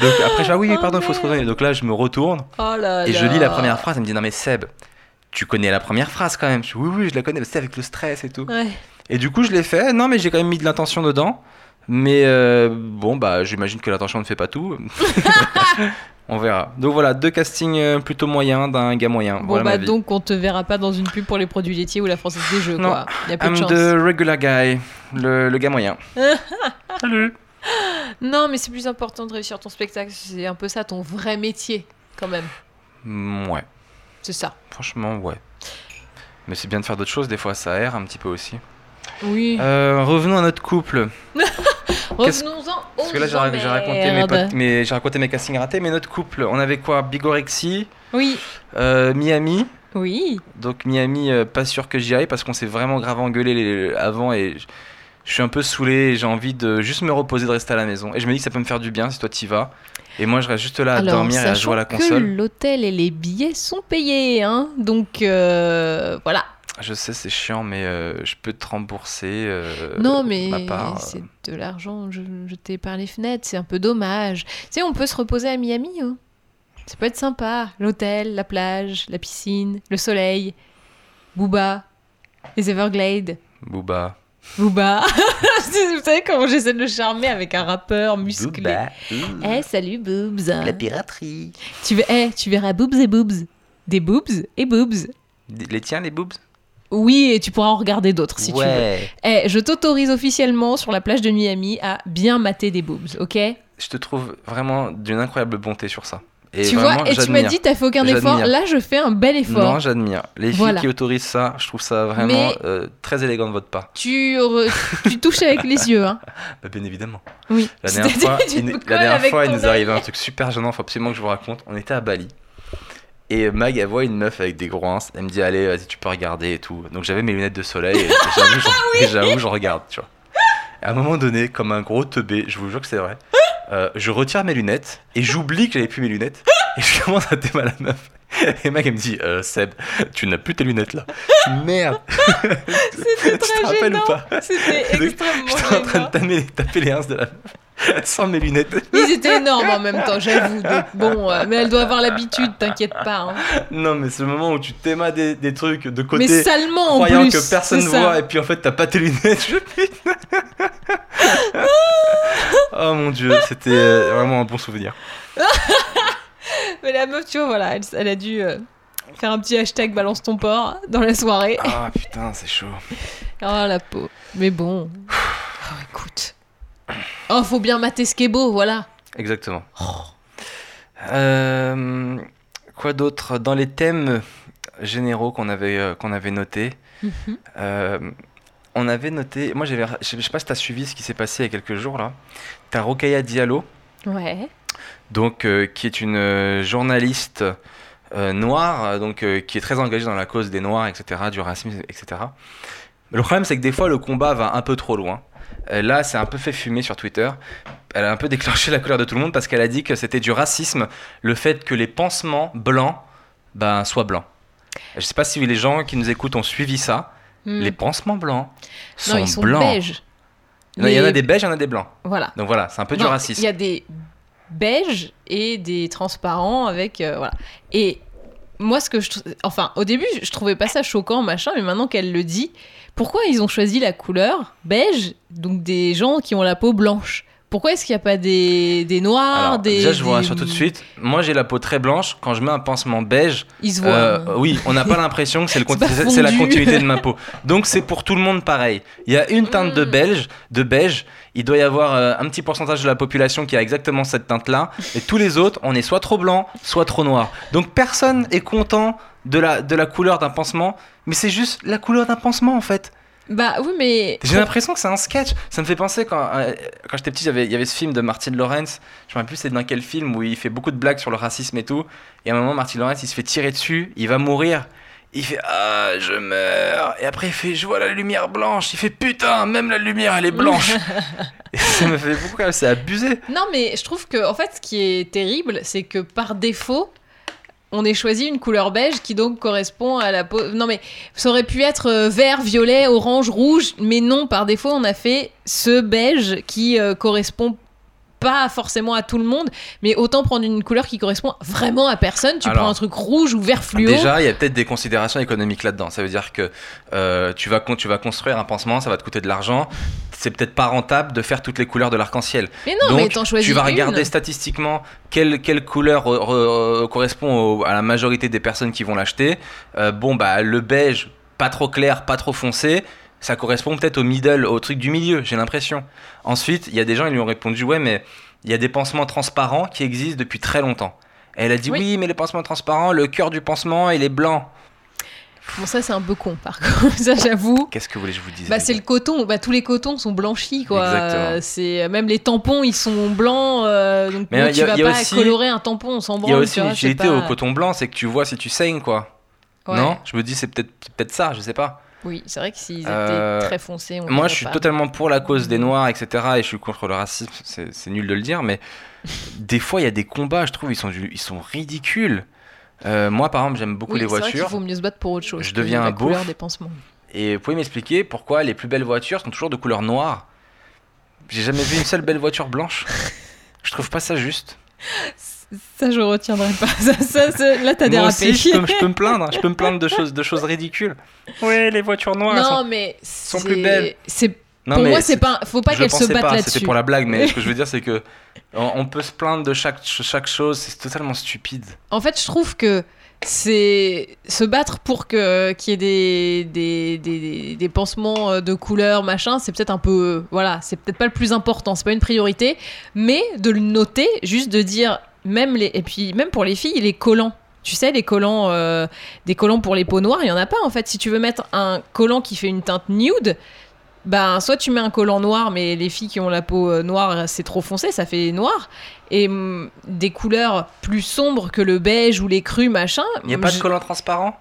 donc après, je dis, ah oui, Oh, pardon, il faut se merde. retourner. Donc là, je me retourne Oh là et je lis la première phrase. Elle me dit, non mais Seb, tu connais la première phrase quand même. Je oui, oui, je la connais, c'est avec le stress et tout. Ouais. Et du coup, je l'ai fait. Non, mais j'ai quand même mis de l'intention dedans. Mais euh, bon, bah, j'imagine que l'intention ne fait pas tout. <laughs> <laughs> on verra. Donc voilà, deux castings euh, plutôt moyens d'un gars moyen. Bon voilà bah ma vie. donc on te verra pas dans une pub pour les produits laitiers ou la française des jeux Non. quoi. Il y a peu de I'm chance. the regular guy, le, le gars moyen. <laughs> Salut. Non mais c'est plus important de réussir ton spectacle. C'est un peu ça ton vrai métier quand même. Ouais, C'est ça. franchement, ouais. Mais c'est bien de faire d'autres choses, des fois ça aère un petit peu aussi. Oui. Euh, revenons à notre couple. <laughs> Revenons-en Parce que là, j'ai ra- j'ai raconté, mes potes- mes- j'ai raconté mes castings ratés, mais notre couple, on avait quoi? Bigorexie, Oui. euh, Miami. Oui. Donc Miami, euh, pas sûr que j'y aille parce qu'on s'est vraiment grave engueulé les- avant et je- je suis un peu saoulé et j'ai envie de juste me reposer, de rester à la maison. Et je me dis que ça peut me faire du bien si toi t'y vas. Et moi je reste juste là à Alors, dormir et à jouer à la que console. l'hôtel et les billets sont payés, hein. Donc euh, voilà. Je sais c'est chiant mais euh, je peux te rembourser euh, non mais ma part. c'est de l'argent je- jeté par les fenêtres, c'est un peu dommage. Tu sais, on peut se reposer à Miami. Hein. Ça peut être sympa. L'hôtel, la plage, la piscine, le soleil, Booba, les Everglades. Booba. Booba. <laughs> Vous savez comment j'essaie de le charmer avec un rappeur musclé. Eh, salut Boobs. piraterie. Tu, ver- eh, tu verras Boobs et Boobs. Des Boobs et Boobs. Les tiens les boobs? Oui, et tu pourras en regarder d'autres si tu veux. ouais. Eh, je t'autorise officiellement sur la plage de Miami à bien mater des boobs, ok? Je te trouve vraiment d'une incroyable bonté sur ça. Et Tu vraiment, vois, et tu m'as dit t'as fait aucun effort. Là, je fais un bel effort. Non, j'admire. Les filles qui autorisent ça, je trouve ça vraiment euh, très élégant de votre part. Tu, re- tu touches avec les yeux, hein <laughs> Bah, bien évidemment. Oui. La dernière fois, il, la dernière fois, il nous œil. un truc super gênant, faut absolument que je vous raconte. On était à Bali. Et Mag, elle voit une meuf avec des gros. Elle me dit, allez, vas-y, tu peux regarder et tout. Donc j'avais mes lunettes de soleil et <laughs> j'avoue, j'en- je regarde, tu vois. Et à un moment donné, comme un gros teubé, je vous jure que c'est vrai, <laughs> euh, je retire mes lunettes et j'oublie que j'avais plus mes lunettes. Et je commence à téma la meuf. Et Mag, elle me dit, euh, Seb, tu n'as plus tes lunettes là. Merde. <laughs> C'était Tu te rappelles gênant. ou pas C'était extrêmement J'étais en train de taper, taper les ins de la meuf sans mes lunettes. Ils étaient énormes en même temps, j'avoue. donc Bon, euh, mais elle doit avoir l'habitude, t'inquiète pas. hein. Non, mais c'est le moment où tu t'émas des, des trucs de Mais côté, salement en croyant plus. que personne ça. voit, et puis en fait t'as pas tes lunettes. <laughs> Je. <laughs> oh mon dieu, c'était euh, vraiment un bon souvenir. <laughs> Mais la meuf, tu vois, voilà, elle, elle a dû euh, faire un petit hashtag balance ton porc dans la soirée. Ah putain, c'est chaud. Oh la peau. Mais bon. Oh, écoute. Oh, faut bien mater ce qui est beau, voilà. Exactement. Euh, quoi d'autre? Dans les thèmes généraux qu'on avait, euh, qu'on avait notés, Mhm. on avait noté. Moi, j'avais, je sais pas si t'as suivi ce qui s'est passé il y a quelques jours là. T'as Rokaya Diallo. Ouais. donc euh, qui est une euh, journaliste euh, noire, donc euh, qui est très engagée dans la cause des noirs, etc., du racisme, etc. Le problème, c'est que des fois, le combat va un peu trop loin. Là, c'est un peu fait fumer sur Twitter. Elle a un peu <laughs> déclenché la colère de tout le monde parce qu'elle a dit que c'était du racisme le fait que les pansements blancs ben, soient blancs. Je sais pas si les gens qui nous écoutent ont suivi ça. Hmm. Les pansements blancs sont, non, ils sont blancs. beiges. Il y en a des beiges, il y en a des blancs. Voilà. Donc voilà, c'est un peu du Non, racisme. Il y a des beiges et des transparents avec. euh, voilà. Et moi, ce que je. Enfin, au début, je trouvais pas ça choquant, machin, mais maintenant qu'elle le dit, pourquoi ils ont choisi la couleur beige, donc des gens qui ont la peau blanche? Pourquoi est-ce qu'il n'y a pas des, des noirs, Alors, des. déjà, je vous des- rassure tout de suite. Moi, j'ai la peau très blanche. Quand je mets un pansement beige, Ils se voient. euh, oui, on n'a pas l'impression que c'est <laughs> conti- la continuité de ma peau. Donc, c'est pour tout le monde pareil. Il y a une teinte de Mm. beige, de beige. Il doit y avoir euh, un petit pourcentage de la population qui a exactement cette teinte-là. Et tous les autres, on est soit trop blanc, soit trop noir. Donc, personne est content de la, de la couleur d'un pansement. Mais c'est juste la couleur d'un pansement, en fait. Bah oui, mais. J'ai l'impression que c'est un sketch. Ça me fait penser quand, euh, quand j'étais petit, il y avait- il y avait ce film de Martin Lawrence. Je me rappelle plus c'est dans quel film où il fait beaucoup de blagues sur le racisme et tout. Et à un moment, Martin Lawrence, il se fait tirer dessus, il va mourir. Il fait Ah, je meurs. Et après, il fait Je vois la lumière blanche. Il fait Putain, même la lumière, elle est blanche. <laughs> et ça me fait beaucoup, quand même, c'est abusé. Non, mais je trouve que, en fait, ce qui est terrible, c'est que par défaut, on ait choisi une couleur beige qui donc correspond à la peau. Non, mais ça aurait pu être euh, vert, violet, orange, rouge, mais non, par défaut, on a fait ce beige qui euh, correspond pas forcément à tout le monde, mais autant prendre une couleur qui correspond vraiment à personne. Tu Alors, prends un truc rouge ou vert fluo. Déjà, il y a peut-être des considérations économiques là-dedans. Ça veut dire que euh, tu, vas, tu vas construire un pansement, ça va te coûter de l'argent. C'est peut-être pas rentable de faire toutes les couleurs de l'arc-en-ciel. mais non, mais Donc, choisis tu vas une. regarder statistiquement quelle, quelle couleur re- re- re- correspond au- à la majorité des personnes qui vont l'acheter. Euh, bon, bah, le beige, pas trop clair, pas trop foncé, ça correspond peut-être au middle, au truc du milieu, j'ai l'impression. Ensuite, il y a des gens, ils lui ont répondu, ouais, mais il y a des pansements transparents qui existent depuis très longtemps. Et elle a dit, Oui. oui, mais les pansements transparents, le cœur du pansement, il est blanc. Bon, ça, c'est un peu con, par <laughs> contre. ça, j'avoue. Qu'est-ce que vous voulez que je vous dise Bah c'est le coton, bah tous les cotons sont blanchis quoi. Exactement. Euh, C'est même les tampons ils sont blancs euh, donc Mais y tu a- vas pas aussi- colorer un tampon on s'en Il y a aussi une utilité pas- au coton blanc, c'est que tu vois si tu saignes, quoi. Ouais. Non? Je me dis, c'est peut-être peut ça, je sais pas. Oui, c'est vrai que s'ils étaient Euh, très foncés, on Moi, je suis pas. totalement pour la cause des Noirs, etc. Et je suis contre le racisme. C'est nul de le dire, mais <laughs> des fois, il y a des combats, je trouve, ils sont, ils sont ridicules. Euh, moi, par exemple, j'aime beaucoup Oui, les vrai voitures. faut mieux se battre pour autre chose. Je deviens un beauf. des pansements. Et vous pouvez m'expliquer pourquoi les plus belles voitures sont toujours de couleur noire J'ai jamais vu une seule belle voiture blanche. Je trouve pas ça juste. Ça, je retiendrai pas. <laughs> Ça, ça, ça- là, t'as Moi dérapé. aussi, je peux, je peux me <laughs> plaindre. Je peux me plaindre de choses, de choses ridicules. Ouais, les voitures noires. elles sont- mais sont c'est- plus belles. C'est Non, pour mais moi, c'est pas. Faut pas je le qu'elles se pas, là-dessus. C'était pour la blague, mais <laughs> ce que je veux dire, c'est que on, peut se plaindre de chaque, chaque chose. C'est totalement stupide. En fait, je trouve que c'est se battre pour que qu'il y ait des, des, des, des pansements euh, de couleurs, machin, c'est peut-être un peu. Voilà, c'est peut-être pas le plus important, c'est pas une priorité, mais de le noter, juste de dire, même les. Et puis, même pour les filles, les collants. Tu sais, les collants, euh, des collants pour les peaux noires, il y en a pas en fait. Si tu veux mettre un collant qui fait une teinte nude, ben soit tu mets un collant noir, mais les filles qui ont la peau euh, noire, c'est trop foncé, ça fait noir. Et mm, des couleurs plus sombres que le beige ou les crus, machin. Il n'y a pas de je- collant transparent?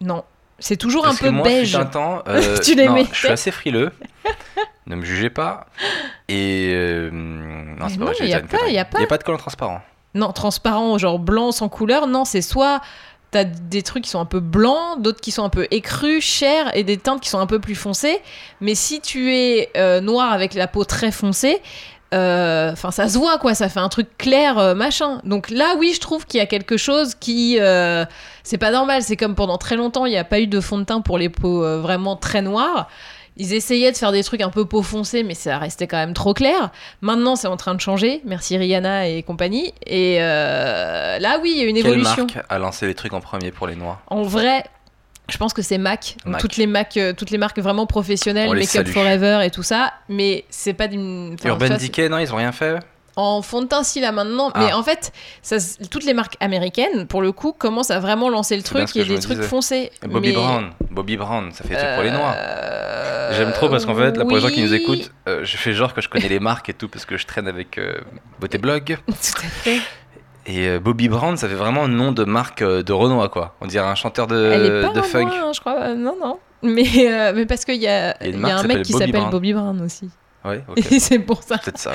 Non. C'est toujours Parce un peu que moi, beige. un temps, euh, <laughs> Tu les non, mettais Je suis assez frileux. ne me jugez pas. Et. euh, non, c'est pas vrai, a a. Il n'y a pas de collant transparent. Non, transparent, genre blanc sans couleur. Non, c'est soit des trucs qui sont un peu blancs, d'autres qui sont un peu écrus, chers, et des teintes qui sont un peu plus foncées. Mais si tu es euh, noir avec la peau très foncée, euh, enfin ça se voit quoi, ça fait un truc clair euh, machin. Donc là oui, je trouve qu'il y a quelque chose qui c'est pas normal. C'est comme pendant très longtemps, il n'y a pas eu de fond de teint pour les peaux vraiment très noires. Ils essayaient de faire des trucs un peu peau foncée, mais ça restait quand même trop clair. Maintenant, c'est en train de changer. Merci Rihanna et compagnie. Et euh, là, oui, il y a une Quelle évolution. marque a lancé les trucs en premier pour les noirs En vrai, je pense que c'est Mac. Toutes les Mac, euh, toutes les marques vraiment professionnelles, On les Make Up. Forever et tout ça. Mais c'est pas d'une. Urban Decay, non, ils ont rien fait En fond de teint, si là maintenant. Ah. Mais en fait, ça, toutes les marques américaines, pour le coup, commencent à vraiment lancer le truc et des trucs disais. foncés. Bobby Mais- Brown. Bobby Brown, ça fait trucs pour les noirs. Euh, J'aime trop parce qu'en fait, là, pour les gens qui nous écoutent, euh, je fais genre que je connais les marques et tout parce que je traîne avec euh, Beauté Blog. <laughs> Tout à fait. Et euh, Bobby Brown, ça fait vraiment nom de marque de Renoir, quoi. On dirait un chanteur de, Elle est pas de funk. hein, je crois. Non, non. Mais, mais parce qu'il y a, Il y a y marque a un mec qui s'appelle. Bobby Brown aussi. <laughs> Et c'est pour ça. Peut-être ça.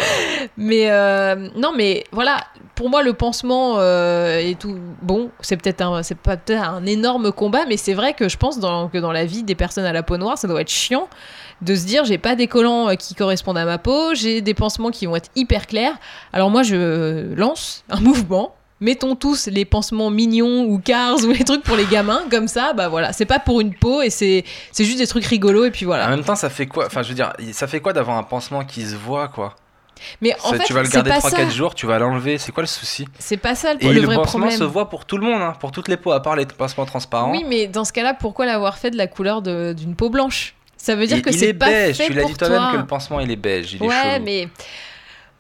Mais euh, non, mais voilà, pour moi, le pansement euh, et tout, bon, c'est peut-être un, c'est pas peut-être un énorme combat, mais c'est vrai que je pense dans, que dans la vie des personnes à la peau noire, ça doit être chiant de se dire j'ai pas des collants euh, qui correspondent à ma peau, j'ai des pansements qui vont être hyper clairs. Alors moi, je lance un <laughs> mouvement. Mettons tous les pansements mignons ou cars ou les trucs pour les gamins, comme ça, bah voilà, c'est pas pour une peau et c'est c'est juste des trucs rigolos et puis En voilà. même temps, ça fait quoi Enfin, je veux dire, ça fait quoi d'avoir un pansement qui se voit, quoi? Mais en fait, Tu vas le garder pas 3-4 ça. jours, tu vas l'enlever. C'est quoi le souci? C'est pas ça le, Et le vrai pansement problème. se voit pour tout le monde, hein, pour toutes les peaux, à part les pansements transparents. Oui, mais dans ce cas-là, pourquoi l'avoir fait de la couleur d'une peau blanche? Ça veut dire que il c'est est pas beige, fait tu l'as pour dit toi-même toi. que le pansement il est beige, il est ouais, chelou. mais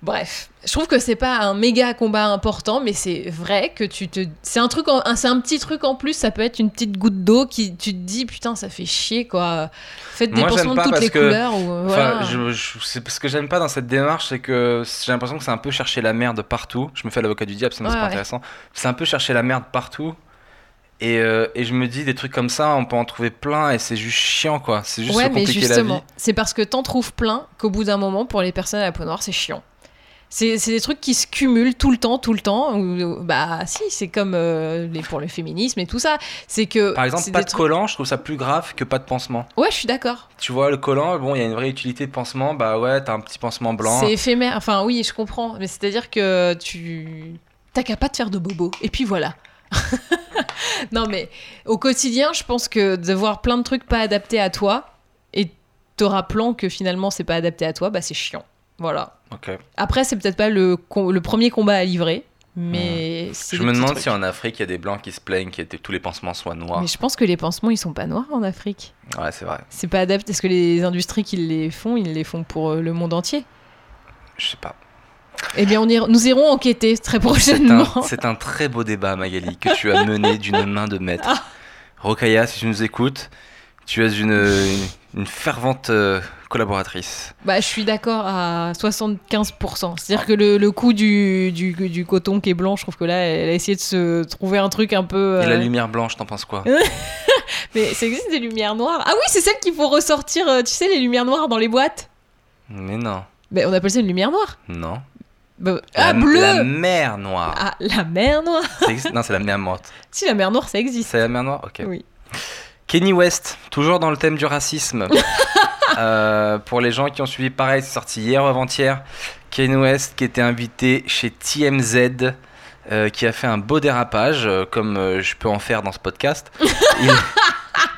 bref, je trouve que c'est pas un méga combat important, mais c'est vrai que tu te, c'est un truc, en- c'est un petit truc en plus. Ça peut être une petite goutte d'eau qui, tu te dis putain, ça fait chier quoi. Faites des pansements de toutes les que- couleurs ou Enfin, voilà. je, je- c'est- ce que j'aime pas dans cette démarche, c'est que j'ai l'impression que c'est un peu chercher la merde partout. Je me fais l'avocat du diable, sinon c'est Ouais, pas ouais. intéressant. C'est un peu chercher la merde partout. Et, euh, et je me dis, des trucs comme ça, on peut en trouver plein et c'est juste chiant, quoi. C'est juste ouais, mais compliquer la vie. justement, c'est parce que t'en trouves plein qu'au bout d'un moment, pour les personnes à la peau noire, c'est chiant. C'est c'est des trucs qui se cumulent tout le temps, tout le temps. bah si, c'est comme euh, les, pour le féminisme et tout ça. C'est que Par exemple, c'est pas de trucs- collant, je trouve ça plus grave que pas de pansement. Ouais, je suis d'accord. Tu vois, le collant, bon, il y a une vraie utilité de pansement, bah ouais, t'as un petit pansement blanc. C'est éphémère. Enfin, oui, je comprends. Mais c'est-à-dire que tu. T'as qu'à pas te faire de bobo. Et puis voilà. <laughs> non, mais au quotidien, je pense que de voir plein de trucs pas adaptés à toi et te rappelant que finalement c'est pas adapté à toi, bah c'est chiant. Voilà. Ok. Après, c'est peut-être pas le, premier combat à livrer, mais c'est Hmm. Je me demande trucs. si en Afrique, il y a des blancs qui se plaignent que tous les pansements soient noirs. Mais je pense que les pansements, ils sont pas noirs en Afrique. Ouais, c'est vrai. C'est pas adapté. Est-ce que les industries qui les font, ils les font pour euh, le monde entier? Je sais pas. Eh bien, on ira- nous irons enquêter très C'est prochainement. un, <laughs> c'est un très beau débat, Magali, que tu as mené d'une main de maître. Ah. Rokaya, si tu nous écoutes, tu es une, une, une fervente euh, collaboratrice. Bah, je suis d'accord à 75%. C'est-à-dire que le, le coup du, du, du coton qui est blanc, je trouve que là, elle a essayé de se trouver un truc un peu. Et la euh, lumière blanche, t'en penses quoi <laughs> Mais ça existe des lumières noires? Ah oui, c'est celle qu'il faut ressortir, euh, tu sais, les lumières noires dans les boîtes? Mais non, Bah, on appelle ça une lumière noire? non. Bah, La- ah, bleu La mer noire. Ah, la mer noire. Non, c'est la mer morte. <laughs> Si, la mer noire, ça existe. C'est la mer noire? Ok. Oui. Kenny West, toujours dans le thème du racisme. <laughs> Euh, pour les gens qui ont suivi pareil, c'est sorti hier ou avant-hier. Kenny West qui était invité chez TMZ, euh, qui a fait un beau dérapage, euh, comme je peux en faire dans ce podcast. <laughs> il,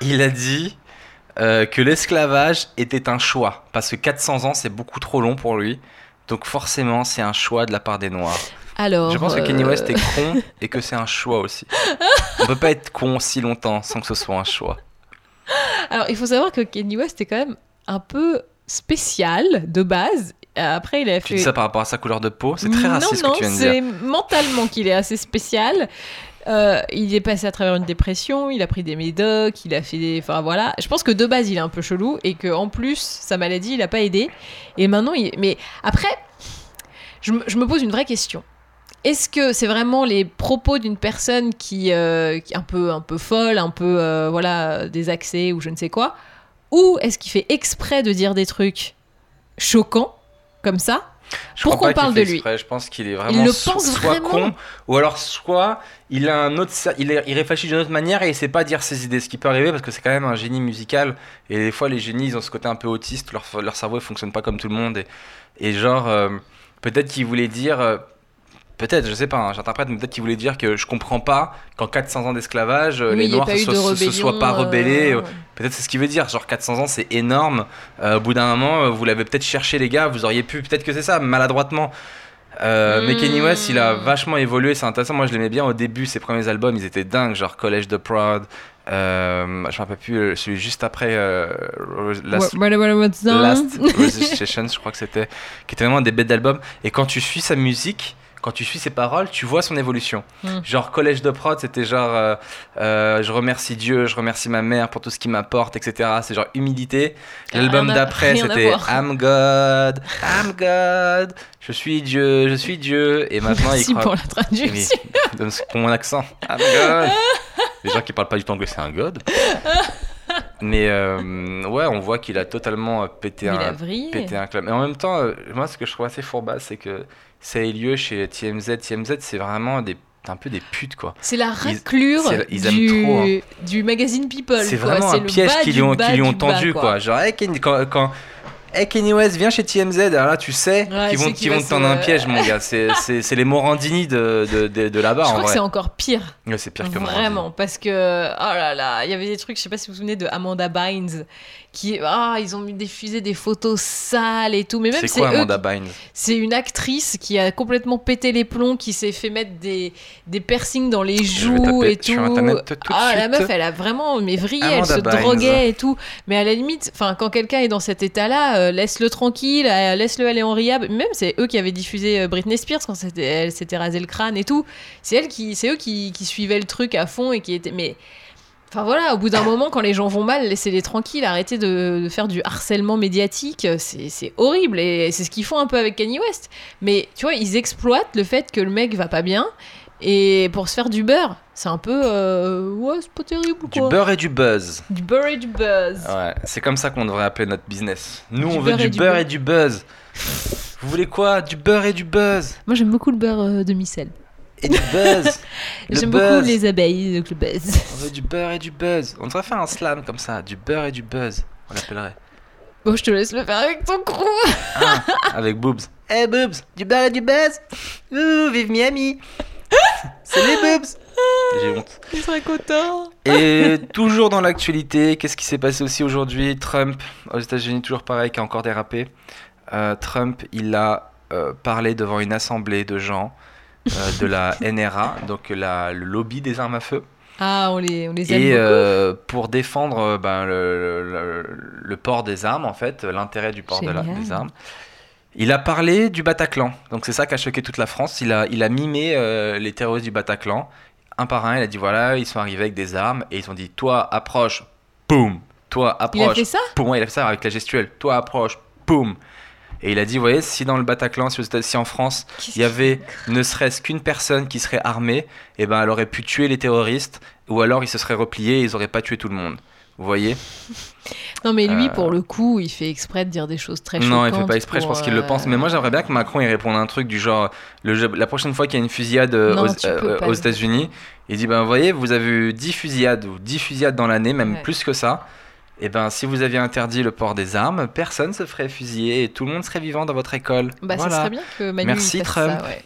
il a dit que l'esclavage était un choix, parce que 400 ans c'est beaucoup trop long pour lui. Donc forcément c'est un choix de la part des Noirs. Alors. Je pense que Kanye euh, West est con <laughs> et que c'est un choix aussi. On peut pas être con si longtemps sans que ce soit un choix. Alors, il faut savoir que Kanye West est quand même un peu spécial de base. Après, il a Tu fait. dis ça par rapport à sa couleur de peau? C'est très raciste non, ce que tu non, viens de dire. c'est mentalement qu'il est assez spécial. Euh, il est passé à travers une dépression, il a pris des médocs, il a fait des. Enfin voilà. Je pense que de base, il est un peu chelou et que en plus, sa maladie, il a pas aidé. Et maintenant, il. Mais après, je me pose une vraie question. Est-ce que c'est vraiment les propos d'une personne qui, euh, qui est un peu, un peu folle, un peu euh, voilà accès ou je ne sais quoi, ou est-ce qu'il fait exprès de dire des trucs choquants comme ça Je pour qu'on parle de lui. exprès, Je pense qu'il est vraiment le so- pense soit vraiment con, ou alors soit il a un autre, il, est- il réfléchit d'une autre manière et il sait pas dire ses idées, ce qui peut arriver parce que c'est quand même un génie musical et des fois les génies ils ont ce côté un peu autiste, leur, leur cerveau il fonctionne pas comme tout le monde et, et genre euh, peut-être qu'il voulait dire, euh, peut-être je sais pas, hein, j'interprète, mais peut-être qu'il voulait dire que je comprends pas qu'en 400 ans d'esclavage euh, Oui, les noirs se, se- soient pas rebellés. euh, euh, Peut-être c'est ce qu'il veut dire, genre 400 ans c'est énorme. Euh, au bout d'un moment, vous l'avez peut-être cherché les gars, vous auriez pu, peut-être que c'est ça, maladroitement. Mais Kanye West, il a Hmm. vachement évolué, c'est intéressant. Moi, je l'aimais bien au début, ses premiers albums, ils étaient dingues, genre College de Proud. Euh, je me rappelle plus, celui juste après euh, Last, what's done. Last Resistance, je crois que c'était, qui était vraiment des bêtes d'albums. Et quand tu suis sa musique, quand tu suis ses paroles, tu vois son évolution. Mm. Genre Collège de Prod, c'était genre euh, euh, je remercie Dieu, je remercie ma mère pour tout ce qu'il m'apporte, etc. C'est genre humilité. L'album d'après, c'était. I'm God, I'm God, je suis Dieu, je suis Dieu. Et <laughs> maintenant, il Merci croit. pour la traduction. pour mon accent. I'm God. <laughs> Les gens qui parlent pas du tout anglais, c'est un God. <laughs> Mais euh, ouais, on voit qu'il a totalement euh, pété Il un, a péter un club. Mais en même temps, euh, moi, ce que je trouve assez fourbasse, c'est que ça ait lieu chez TMZ. TMZ, c'est vraiment des, un peu des putes, quoi. C'est la raclure c'est- ils aiment du, trop, hein. du magazine People. C'est quoi. vraiment un piège qu'ils lui ont, lui ont bas, tendu, quoi. Genre, hey, Kenny- quand, quand hey, Kenny West, viens chez TMZ, alors là, tu sais Ouais, qu'ils vont, qu'il vont te tendre un piège, mon gars. <laughs> C'est- les Morandini de, de, de, de là-bas, Je en crois que vrai. c'est encore pire. Ouais, c'est pire que Morandini. Vraiment, parce que oh là là, il y avait des trucs, je sais pas si vous vous souvenez de Amanda Bynes, qui ah ils ont diffusé des photos sales et tout, mais même C'est quoi Amanda Bynes c'est une actrice qui a complètement pété les plombs, qui s'est fait mettre des, des piercings dans les joues et tout. ah, la meuf, elle a vraiment mais vrillé, elle se Bynes. droguait et tout. Mais à la limite, enfin, quand quelqu'un est dans cet état-là, euh, laisse-le tranquille, euh, laisse-le aller en rehab. Même c'est eux qui avaient diffusé euh, Britney Spears quand elle s'était rasé le crâne et tout. C'est elle qui, c'est eux qui, qui suivaient le truc à fond et qui étaient. Mais Enfin voilà, au bout d'un moment, quand les gens vont mal, laissez-les tranquilles, arrêtez de, de faire du harcèlement médiatique, c'est horrible et c'est ce qu'ils font un peu avec Kanye West. Mais tu vois, ils exploitent le fait que le mec va pas bien et pour se faire du beurre, c'est un peu euh, ouais, c'est pas terrible Du quoi. beurre et du buzz. Du beurre et du buzz. Ouais, c'est comme ça qu'on devrait appeler notre business. Nous, Du on veut du du beurre beurre. et du buzz. Vous voulez quoi? Du beurre et du buzz. Moi j'aime beaucoup le beurre euh, de micelle. Et du buzz. <laughs> J'aime beaucoup les abeilles, donc le buzz. On veut du beurre et du buzz. On devrait faire un slam comme ça. Du beurre et du buzz. On l'appellerait. Bon, je te laisse le faire avec ton crew. Ah, avec Boobs. Hey <laughs> Boobs, du beurre et du buzz. Ouh, vive Miami. <laughs> C'est les Boobs. J'ai honte. Il serait content. Et toujours dans l'actualité, qu'est-ce qui s'est passé aussi aujourd'hui? Trump, aux États-Unis, toujours pareil, qui a encore dérapé. Euh, Trump, il a euh, parlé devant une assemblée de gens de la <laughs> NRA, donc la, le lobby des armes à feu, Ah, on les, on les aime et euh, pour défendre euh, ben, le, le- le port des armes, en fait, l'intérêt du port de la- Génial. des armes. Il a parlé du Bataclan, donc c'est ça qui a choqué toute la France. Il a, il a mimé euh, les terroristes du Bataclan. Un par un, il a dit voilà, ils sont arrivés avec des armes et ils ont dit toi approche, boum, toi Il a approche, fait ça? boum. Ouais, il a fait ça avec la gestuelle, toi approche, boum. Et il a dit, vous voyez, si dans le Bataclan, si, en France, il y avait ne serait-ce qu'une personne qui serait armée, et ben elle aurait pu tuer les terroristes, ou alors ils se seraient repliés et ils auraient pas tué tout le monde. Vous voyez? Non, mais lui, Euh, pour le coup, il fait exprès de dire des choses très Non, il fait choquantes pas exprès, je pense qu'il le euh, pense. Mais moi, j'aimerais bien que Macron il réponde à un truc du genre le jeu- la prochaine fois qu'il y a une fusillade euh, Non, aux, euh, États-Unis, il dit ben vous voyez, vous avez eu 10 fusillades ou 10 fusillades dans l'année, même Ouais. plus que ça. Et ben si vous aviez interdit le port des armes, personne se ferait fusiller et tout le monde serait vivant dans votre école. Bah, voilà. ça serait bien que Manu Merci, fasse Trump. ça, ouais.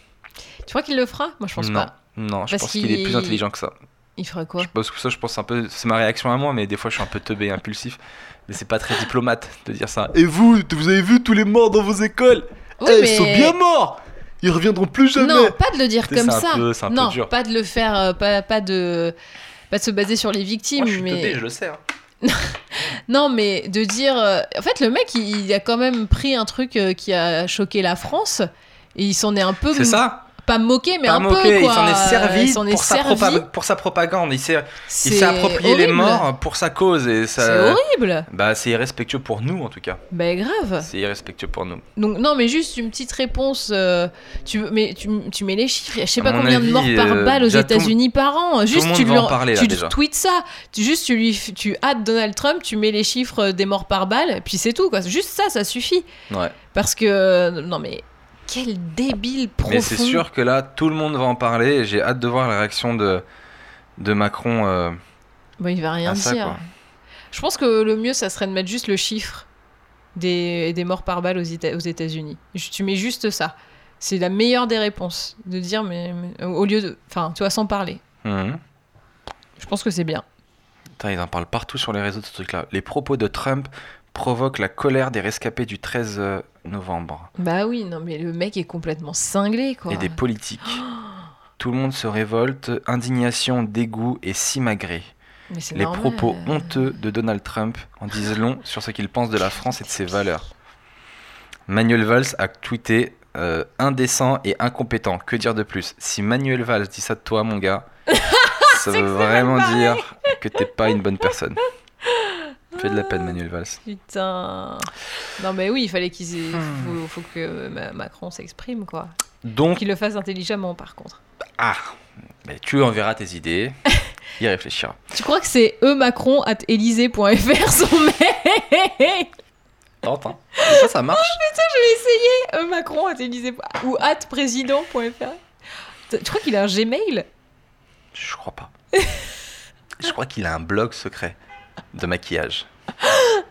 Tu crois qu'il le fera? Moi, je pense non, pas. non, je Parce pense qu'il est plus intelligent que ça. Il fera quoi? Parce que ça, je pense un peu, c'est ma réaction à moi, mais des fois, je suis un peu teubé, impulsif. Mais c'est pas très diplomate de dire ça. Et vous, vous avez vu tous les morts dans vos écoles? Oui, Eh, mais... Ils sont bien morts ils reviendront plus jamais. Non, pas de le dire comme ça. peu- non, pas de le faire, euh, pas, pas de, pas de se baser sur les victimes, Moi, je suis mais teubé, je le sais. hein. <laughs> non, mais de dire, euh, en fait, le mec, il, a quand même pris un truc euh, qui a choqué la France. Et il s'en est un peu C'est ça pas moqué, mais Pas un moqué, peu quoi. il s'en est servi, Il s'en est pour, sa servi. propa- pour sa propagande. Il s'est approprié les morts pour sa cause. et C'est horrible. Bah, c'est irrespectueux pour nous en tout cas. Ben grave. C'est irrespectueux pour nous. Donc non, mais juste une petite réponse. euh, tu mais tu, tu mets les chiffres. Je sais pas combien de morts par euh, balle aux États-Unis par an. Juste tu lui en parler, tu tweets ça. Tu juste tu lui tu hâtes Donald Trump, tu mets les chiffres des morts par balle, et puis c'est tout quoi. Juste ça, ça suffit. Ouais. Parce que non mais quel débile profond. Mais c'est sûr que là, tout le monde va en parler. et J'ai hâte de voir la réaction de, de Macron. euh, Bon, il va rien ça, dire. Je pense que le mieux, ça serait de mettre juste le chiffre des, des morts par balle aux, Éta- aux États-Unis. Tu mets juste ça. C'est la meilleure des réponses. De dire, mais, mais- au lieu de. Enfin, tu vois, sans parler. mhm. Je pense que c'est bien. Putain, ils en parlent partout sur les réseaux de ce truc-là. Les propos de Trump provoquent la colère des rescapés du 13 euh, novembre Bah oui, non, mais le mec est complètement cinglé, quoi. et des politiques. <gasps> Tout le monde se révolte, indignation, dégoût et c'est Les normal. propos honteux de Donald Trump en disent long sur ce qu'il pense de la France et de ses valeurs. Manuel Valls a tweeté euh, indécent et incompétent. Que dire de plus? Si Manuel Valls dit ça de toi, mon gars, <laughs> ça veut vraiment dire que t'es pas une bonne personne. <laughs> Fais de la peine, Manuel Valls. Putain. Non, mais oui, il fallait qu'ils aient... Hmm. faut, faut que Ma- Macron s'exprime, quoi. Donc, Qu'il le fasse intelligemment, par contre. ah, mais tu enverras tes idées. <laughs> Il réfléchira. Tu crois que c'est emacron at elysée.fr son mail Tente, hein. Fois, ça marche. Je vais essayer euh, Macron at Élysée ou at président.fr. Tu crois qu'il a un Gmail? Je crois pas. Je crois qu'il a un blog secret de maquillage.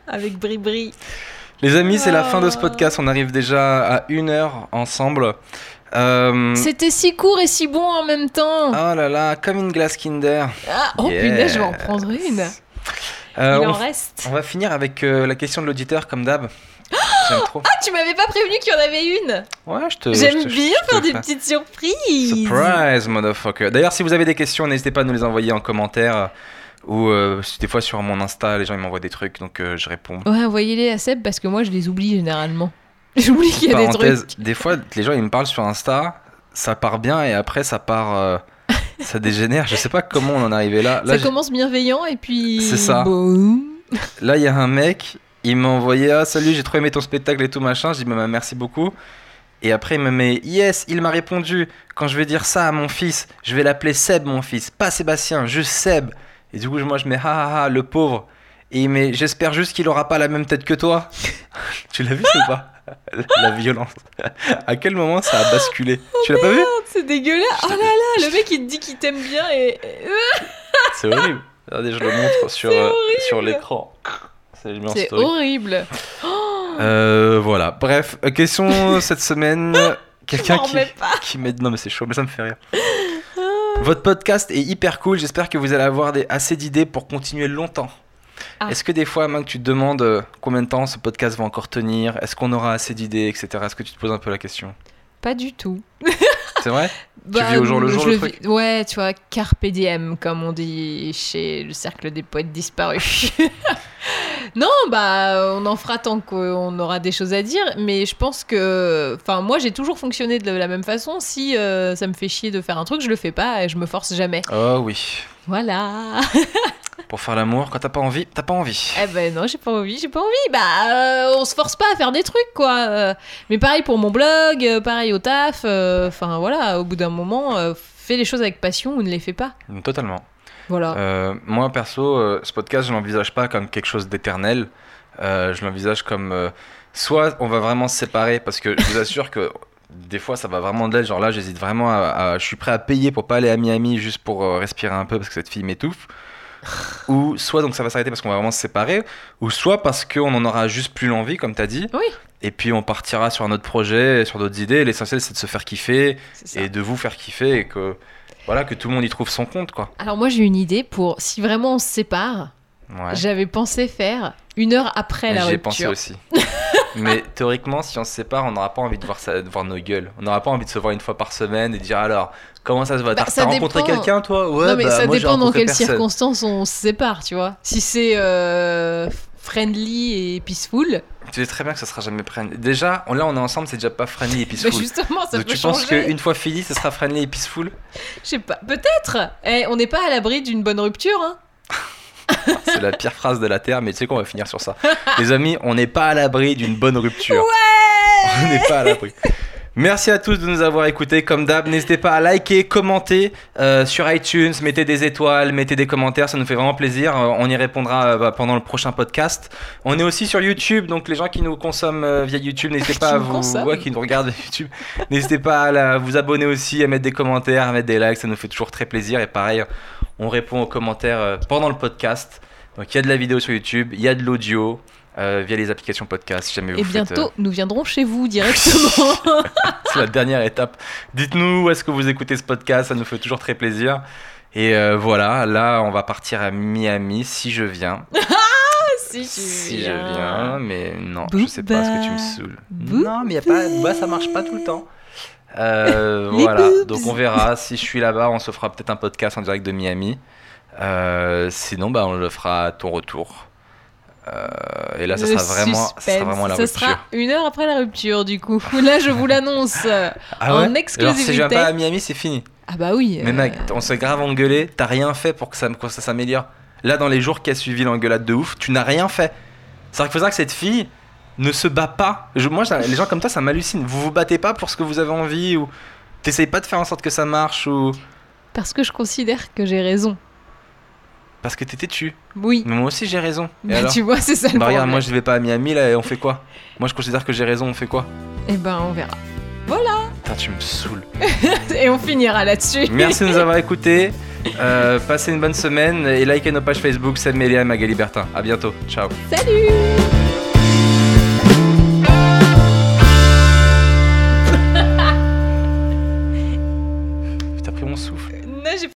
avec Bri Bri Les amis, c'est la fin de ce Ah. podcast. On arrive déjà à une heure ensemble. Euh, C'était si court et si bon en même temps. Oh là là, comme une glace Kinder. Ah, oh Yes. punaise, je vais en prendre une. Euh, Il on, en reste. on va finir avec euh, la question de l'auditeur, comme d'hab. Trop. Ah, tu m'avais pas prévenu qu'il y en avait une. Ouais, je te. J'aime te- bien te faire des petites surprises. Surprise, motherfucker. D'ailleurs, si vous avez des questions, n'hésitez pas à nous les envoyer en commentaire. Ou euh, des fois sur mon Insta, les gens ils m'envoient des trucs, donc euh, je réponds. Ouais, envoyez-les à Seb parce que moi je les oublie généralement. <laughs> J'oublie qu'il y a des trucs. des fois, les gens ils me parlent sur Insta, ça part bien et après ça part. euh, <laughs> ça dégénère. Je sais pas comment on en est arrivé là. Là, Ça commence bienveillant et puis. C'est ça. boum. Là, il y a un mec, il m'a envoyé Ah, salut, j'ai trop aimé ton spectacle et tout machin. Je dis bah, bah, Merci beaucoup. Et après, il me met Yes, il m'a répondu. Quand je vais dire ça à mon fils, je vais l'appeler Seb, mon fils, pas Sébastien, juste Seb. Et du coup, moi, je mets Ah ah ah, le pauvre. Et il met J'espère juste qu'il aura pas la même tête que toi. <laughs> tu l'as vu ou pas? <laughs> La- violence. à quel moment ça a basculé? Tu l'as pas vu? C'est dégueulasse. Oh là là, le mec il te dit qu'il t'aime bien et. <laughs> C'est horrible. Regardez, je le montre sur, euh, sur l'écran. C'est horrible. <gasps> Euh, voilà. Bref, euh, question cette semaine. Quelqu'un qui, qui m'aide. Non, mais c'est chaud, mais ça me fait rire. Votre podcast est hyper cool. J'espère que vous allez avoir des, assez d'idées pour continuer longtemps. Ah. Est-ce que des fois, Mac, tu te demandes euh, combien de temps ce podcast va encore tenir? Est-ce qu'on aura assez d'idées, etc. Est-ce que tu te poses un peu la question? Pas du tout. C'est vrai? <laughs> Bah, vis au jour le jour, le truc vis- Ouais, tu vois, carpe diem, comme on dit chez le cercle des poètes disparus. <laughs> non, bah, on en fera tant qu'on aura des choses à dire, mais je pense que. Enfin, moi, j'ai toujours fonctionné de la même façon. Si euh, ça me fait chier de faire un truc, je le fais pas et je me force jamais. Oh oui. Voilà. <laughs> Pour faire l'amour, quand t'as pas envie, t'as pas envie. Eh ben non, j'ai pas envie, j'ai pas envie. Bah, euh, on se force pas à faire des trucs, quoi. Euh, mais pareil pour mon blog, euh, pareil au taf. euh, Enfin, voilà, au bout d'un moment, fais les choses avec passion ou ne les fais pas. Totalement. Voilà. Moi, perso, ce podcast, je l'envisage pas comme quelque chose d'éternel. Je l'envisage comme soit on va vraiment se séparer parce que je vous assure que des fois ça va vraiment de l'aide. Genre là, j'hésite vraiment à, à- Je suis prêt à payer pour pas aller à Miami juste pour euh, respirer un peu parce que cette fille m'étouffe. <laughs> ou soit donc ça va s'arrêter parce qu'on va vraiment se séparer, ou soit parce qu'on en aura juste plus l'envie, comme t'as dit. Oui. Et puis on partira sur un autre projet, sur d'autres idées. L'essentiel c'est de se faire kiffer et de vous faire kiffer et que voilà que tout le monde y trouve son compte quoi. Alors moi j'ai une idée pour si vraiment on se sépare. Ouais. J'avais pensé faire une heure après la rupture. pensé aussi. <laughs> Mais théoriquement, si on se sépare, on n'aura pas envie de voir, ça, de voir nos gueules. On n'aura pas envie de se voir une fois par semaine et de dire alors, comment ça se va Bah, T'as ça rencontré quelqu'un toi? Ouais, non, mais bah, ça moi, j'ai dépend dans quelles personne. circonstances on se sépare, tu vois. Si c'est euh, friendly et peaceful, Tu sais très bien que ça sera jamais friendly. Déjà, on- là on est ensemble, c'est déjà pas friendly et <laughs> bah peaceful. justement, ça Donc peut tu penses changer. qu'une fois fini, ce sera friendly et peaceful? Je sais pas, peut-être. Eh, on n'est pas à l'abri d'une bonne rupture, hein. <laughs> C'est la pire phrase de la Terre, mais tu sais qu'on va finir sur ça. Les amis, on n'est pas à l'abri d'une bonne rupture. On n'est pas à l'abri. Merci à tous de nous avoir écoutés. Comme d'hab, n'hésitez pas à liker, commenter euh, sur iTunes, mettez des étoiles, mettez des commentaires, ça nous fait vraiment plaisir. Euh, on y répondra euh, bah, pendant le prochain podcast. On est aussi sur YouTube, donc les gens qui nous consomment via YouTube, n'hésitez <laughs> pas à vous, ouais, qui nous regardent YouTube, n'hésitez pas à la- vous abonner aussi, à mettre des commentaires, à mettre des likes, ça nous fait toujours très plaisir. Et pareil, on répond aux commentaires euh, pendant le podcast. Donc il y a de la vidéo sur YouTube, il y a de l'audio euh, via les applications podcast. si Jamais vous Et faites, euh, bientôt, nous viendrons chez vous <laughs> directement. c'est la dernière étape. Dites-nous où est-ce que vous écoutez ce podcast, ça nous fait toujours très plaisir. Et euh, voilà, là on va partir à Miami si je viens. <laughs> si tu Si je viens. mais non, je sais pas, est-ce que tu me saoules Booba. Non, mais y a pas, bah, ça marche pas tout le temps. Euh, voilà, boobs. donc on verra. Si je suis là-bas, on se fera peut-être un podcast en direct de Miami. Euh, sinon, bah, on le fera à ton retour. Euh, et là, ça sera vraiment, ça sera vraiment la Ce rupture. sera une heure après la rupture, du coup. <laughs> Là, je vous l'annonce. Ah en ouais? Alors, si je exclusivité. viens pas à Miami, c'est fini. Ah bah oui. Mais mec, on s'est grave engueulé, t'as rien fait pour que ça, que ça s'améliore. Là, dans les jours qui a suivi l'engueulade de ouf, tu n'as rien fait. C'est vrai qu'il faut savoir que cette fille ne se bat pas. Je- moi, ça- les gens comme toi, ça m'hallucine. Vous vous battez pas pour ce que vous avez envie ou t'essayes pas de faire en sorte que ça marche ou Parce que je considère que j'ai raison. parce que t'es têtu. Oui. Mais moi aussi, j'ai raison. Et Bah, alors tu vois, c'est ça le Bah regarde, moi je vais pas à Miami là et on fait quoi? Moi je considère que j'ai raison, on fait quoi? Eh ben, on verra. Putain, tu me saoules. <laughs> Et on finira là-dessus. Merci de nous avoir <laughs> écoutés. Euh, passez une bonne semaine et likez nos pages Facebook, Melia et Magali Bertin. À bientôt. Ciao. Salut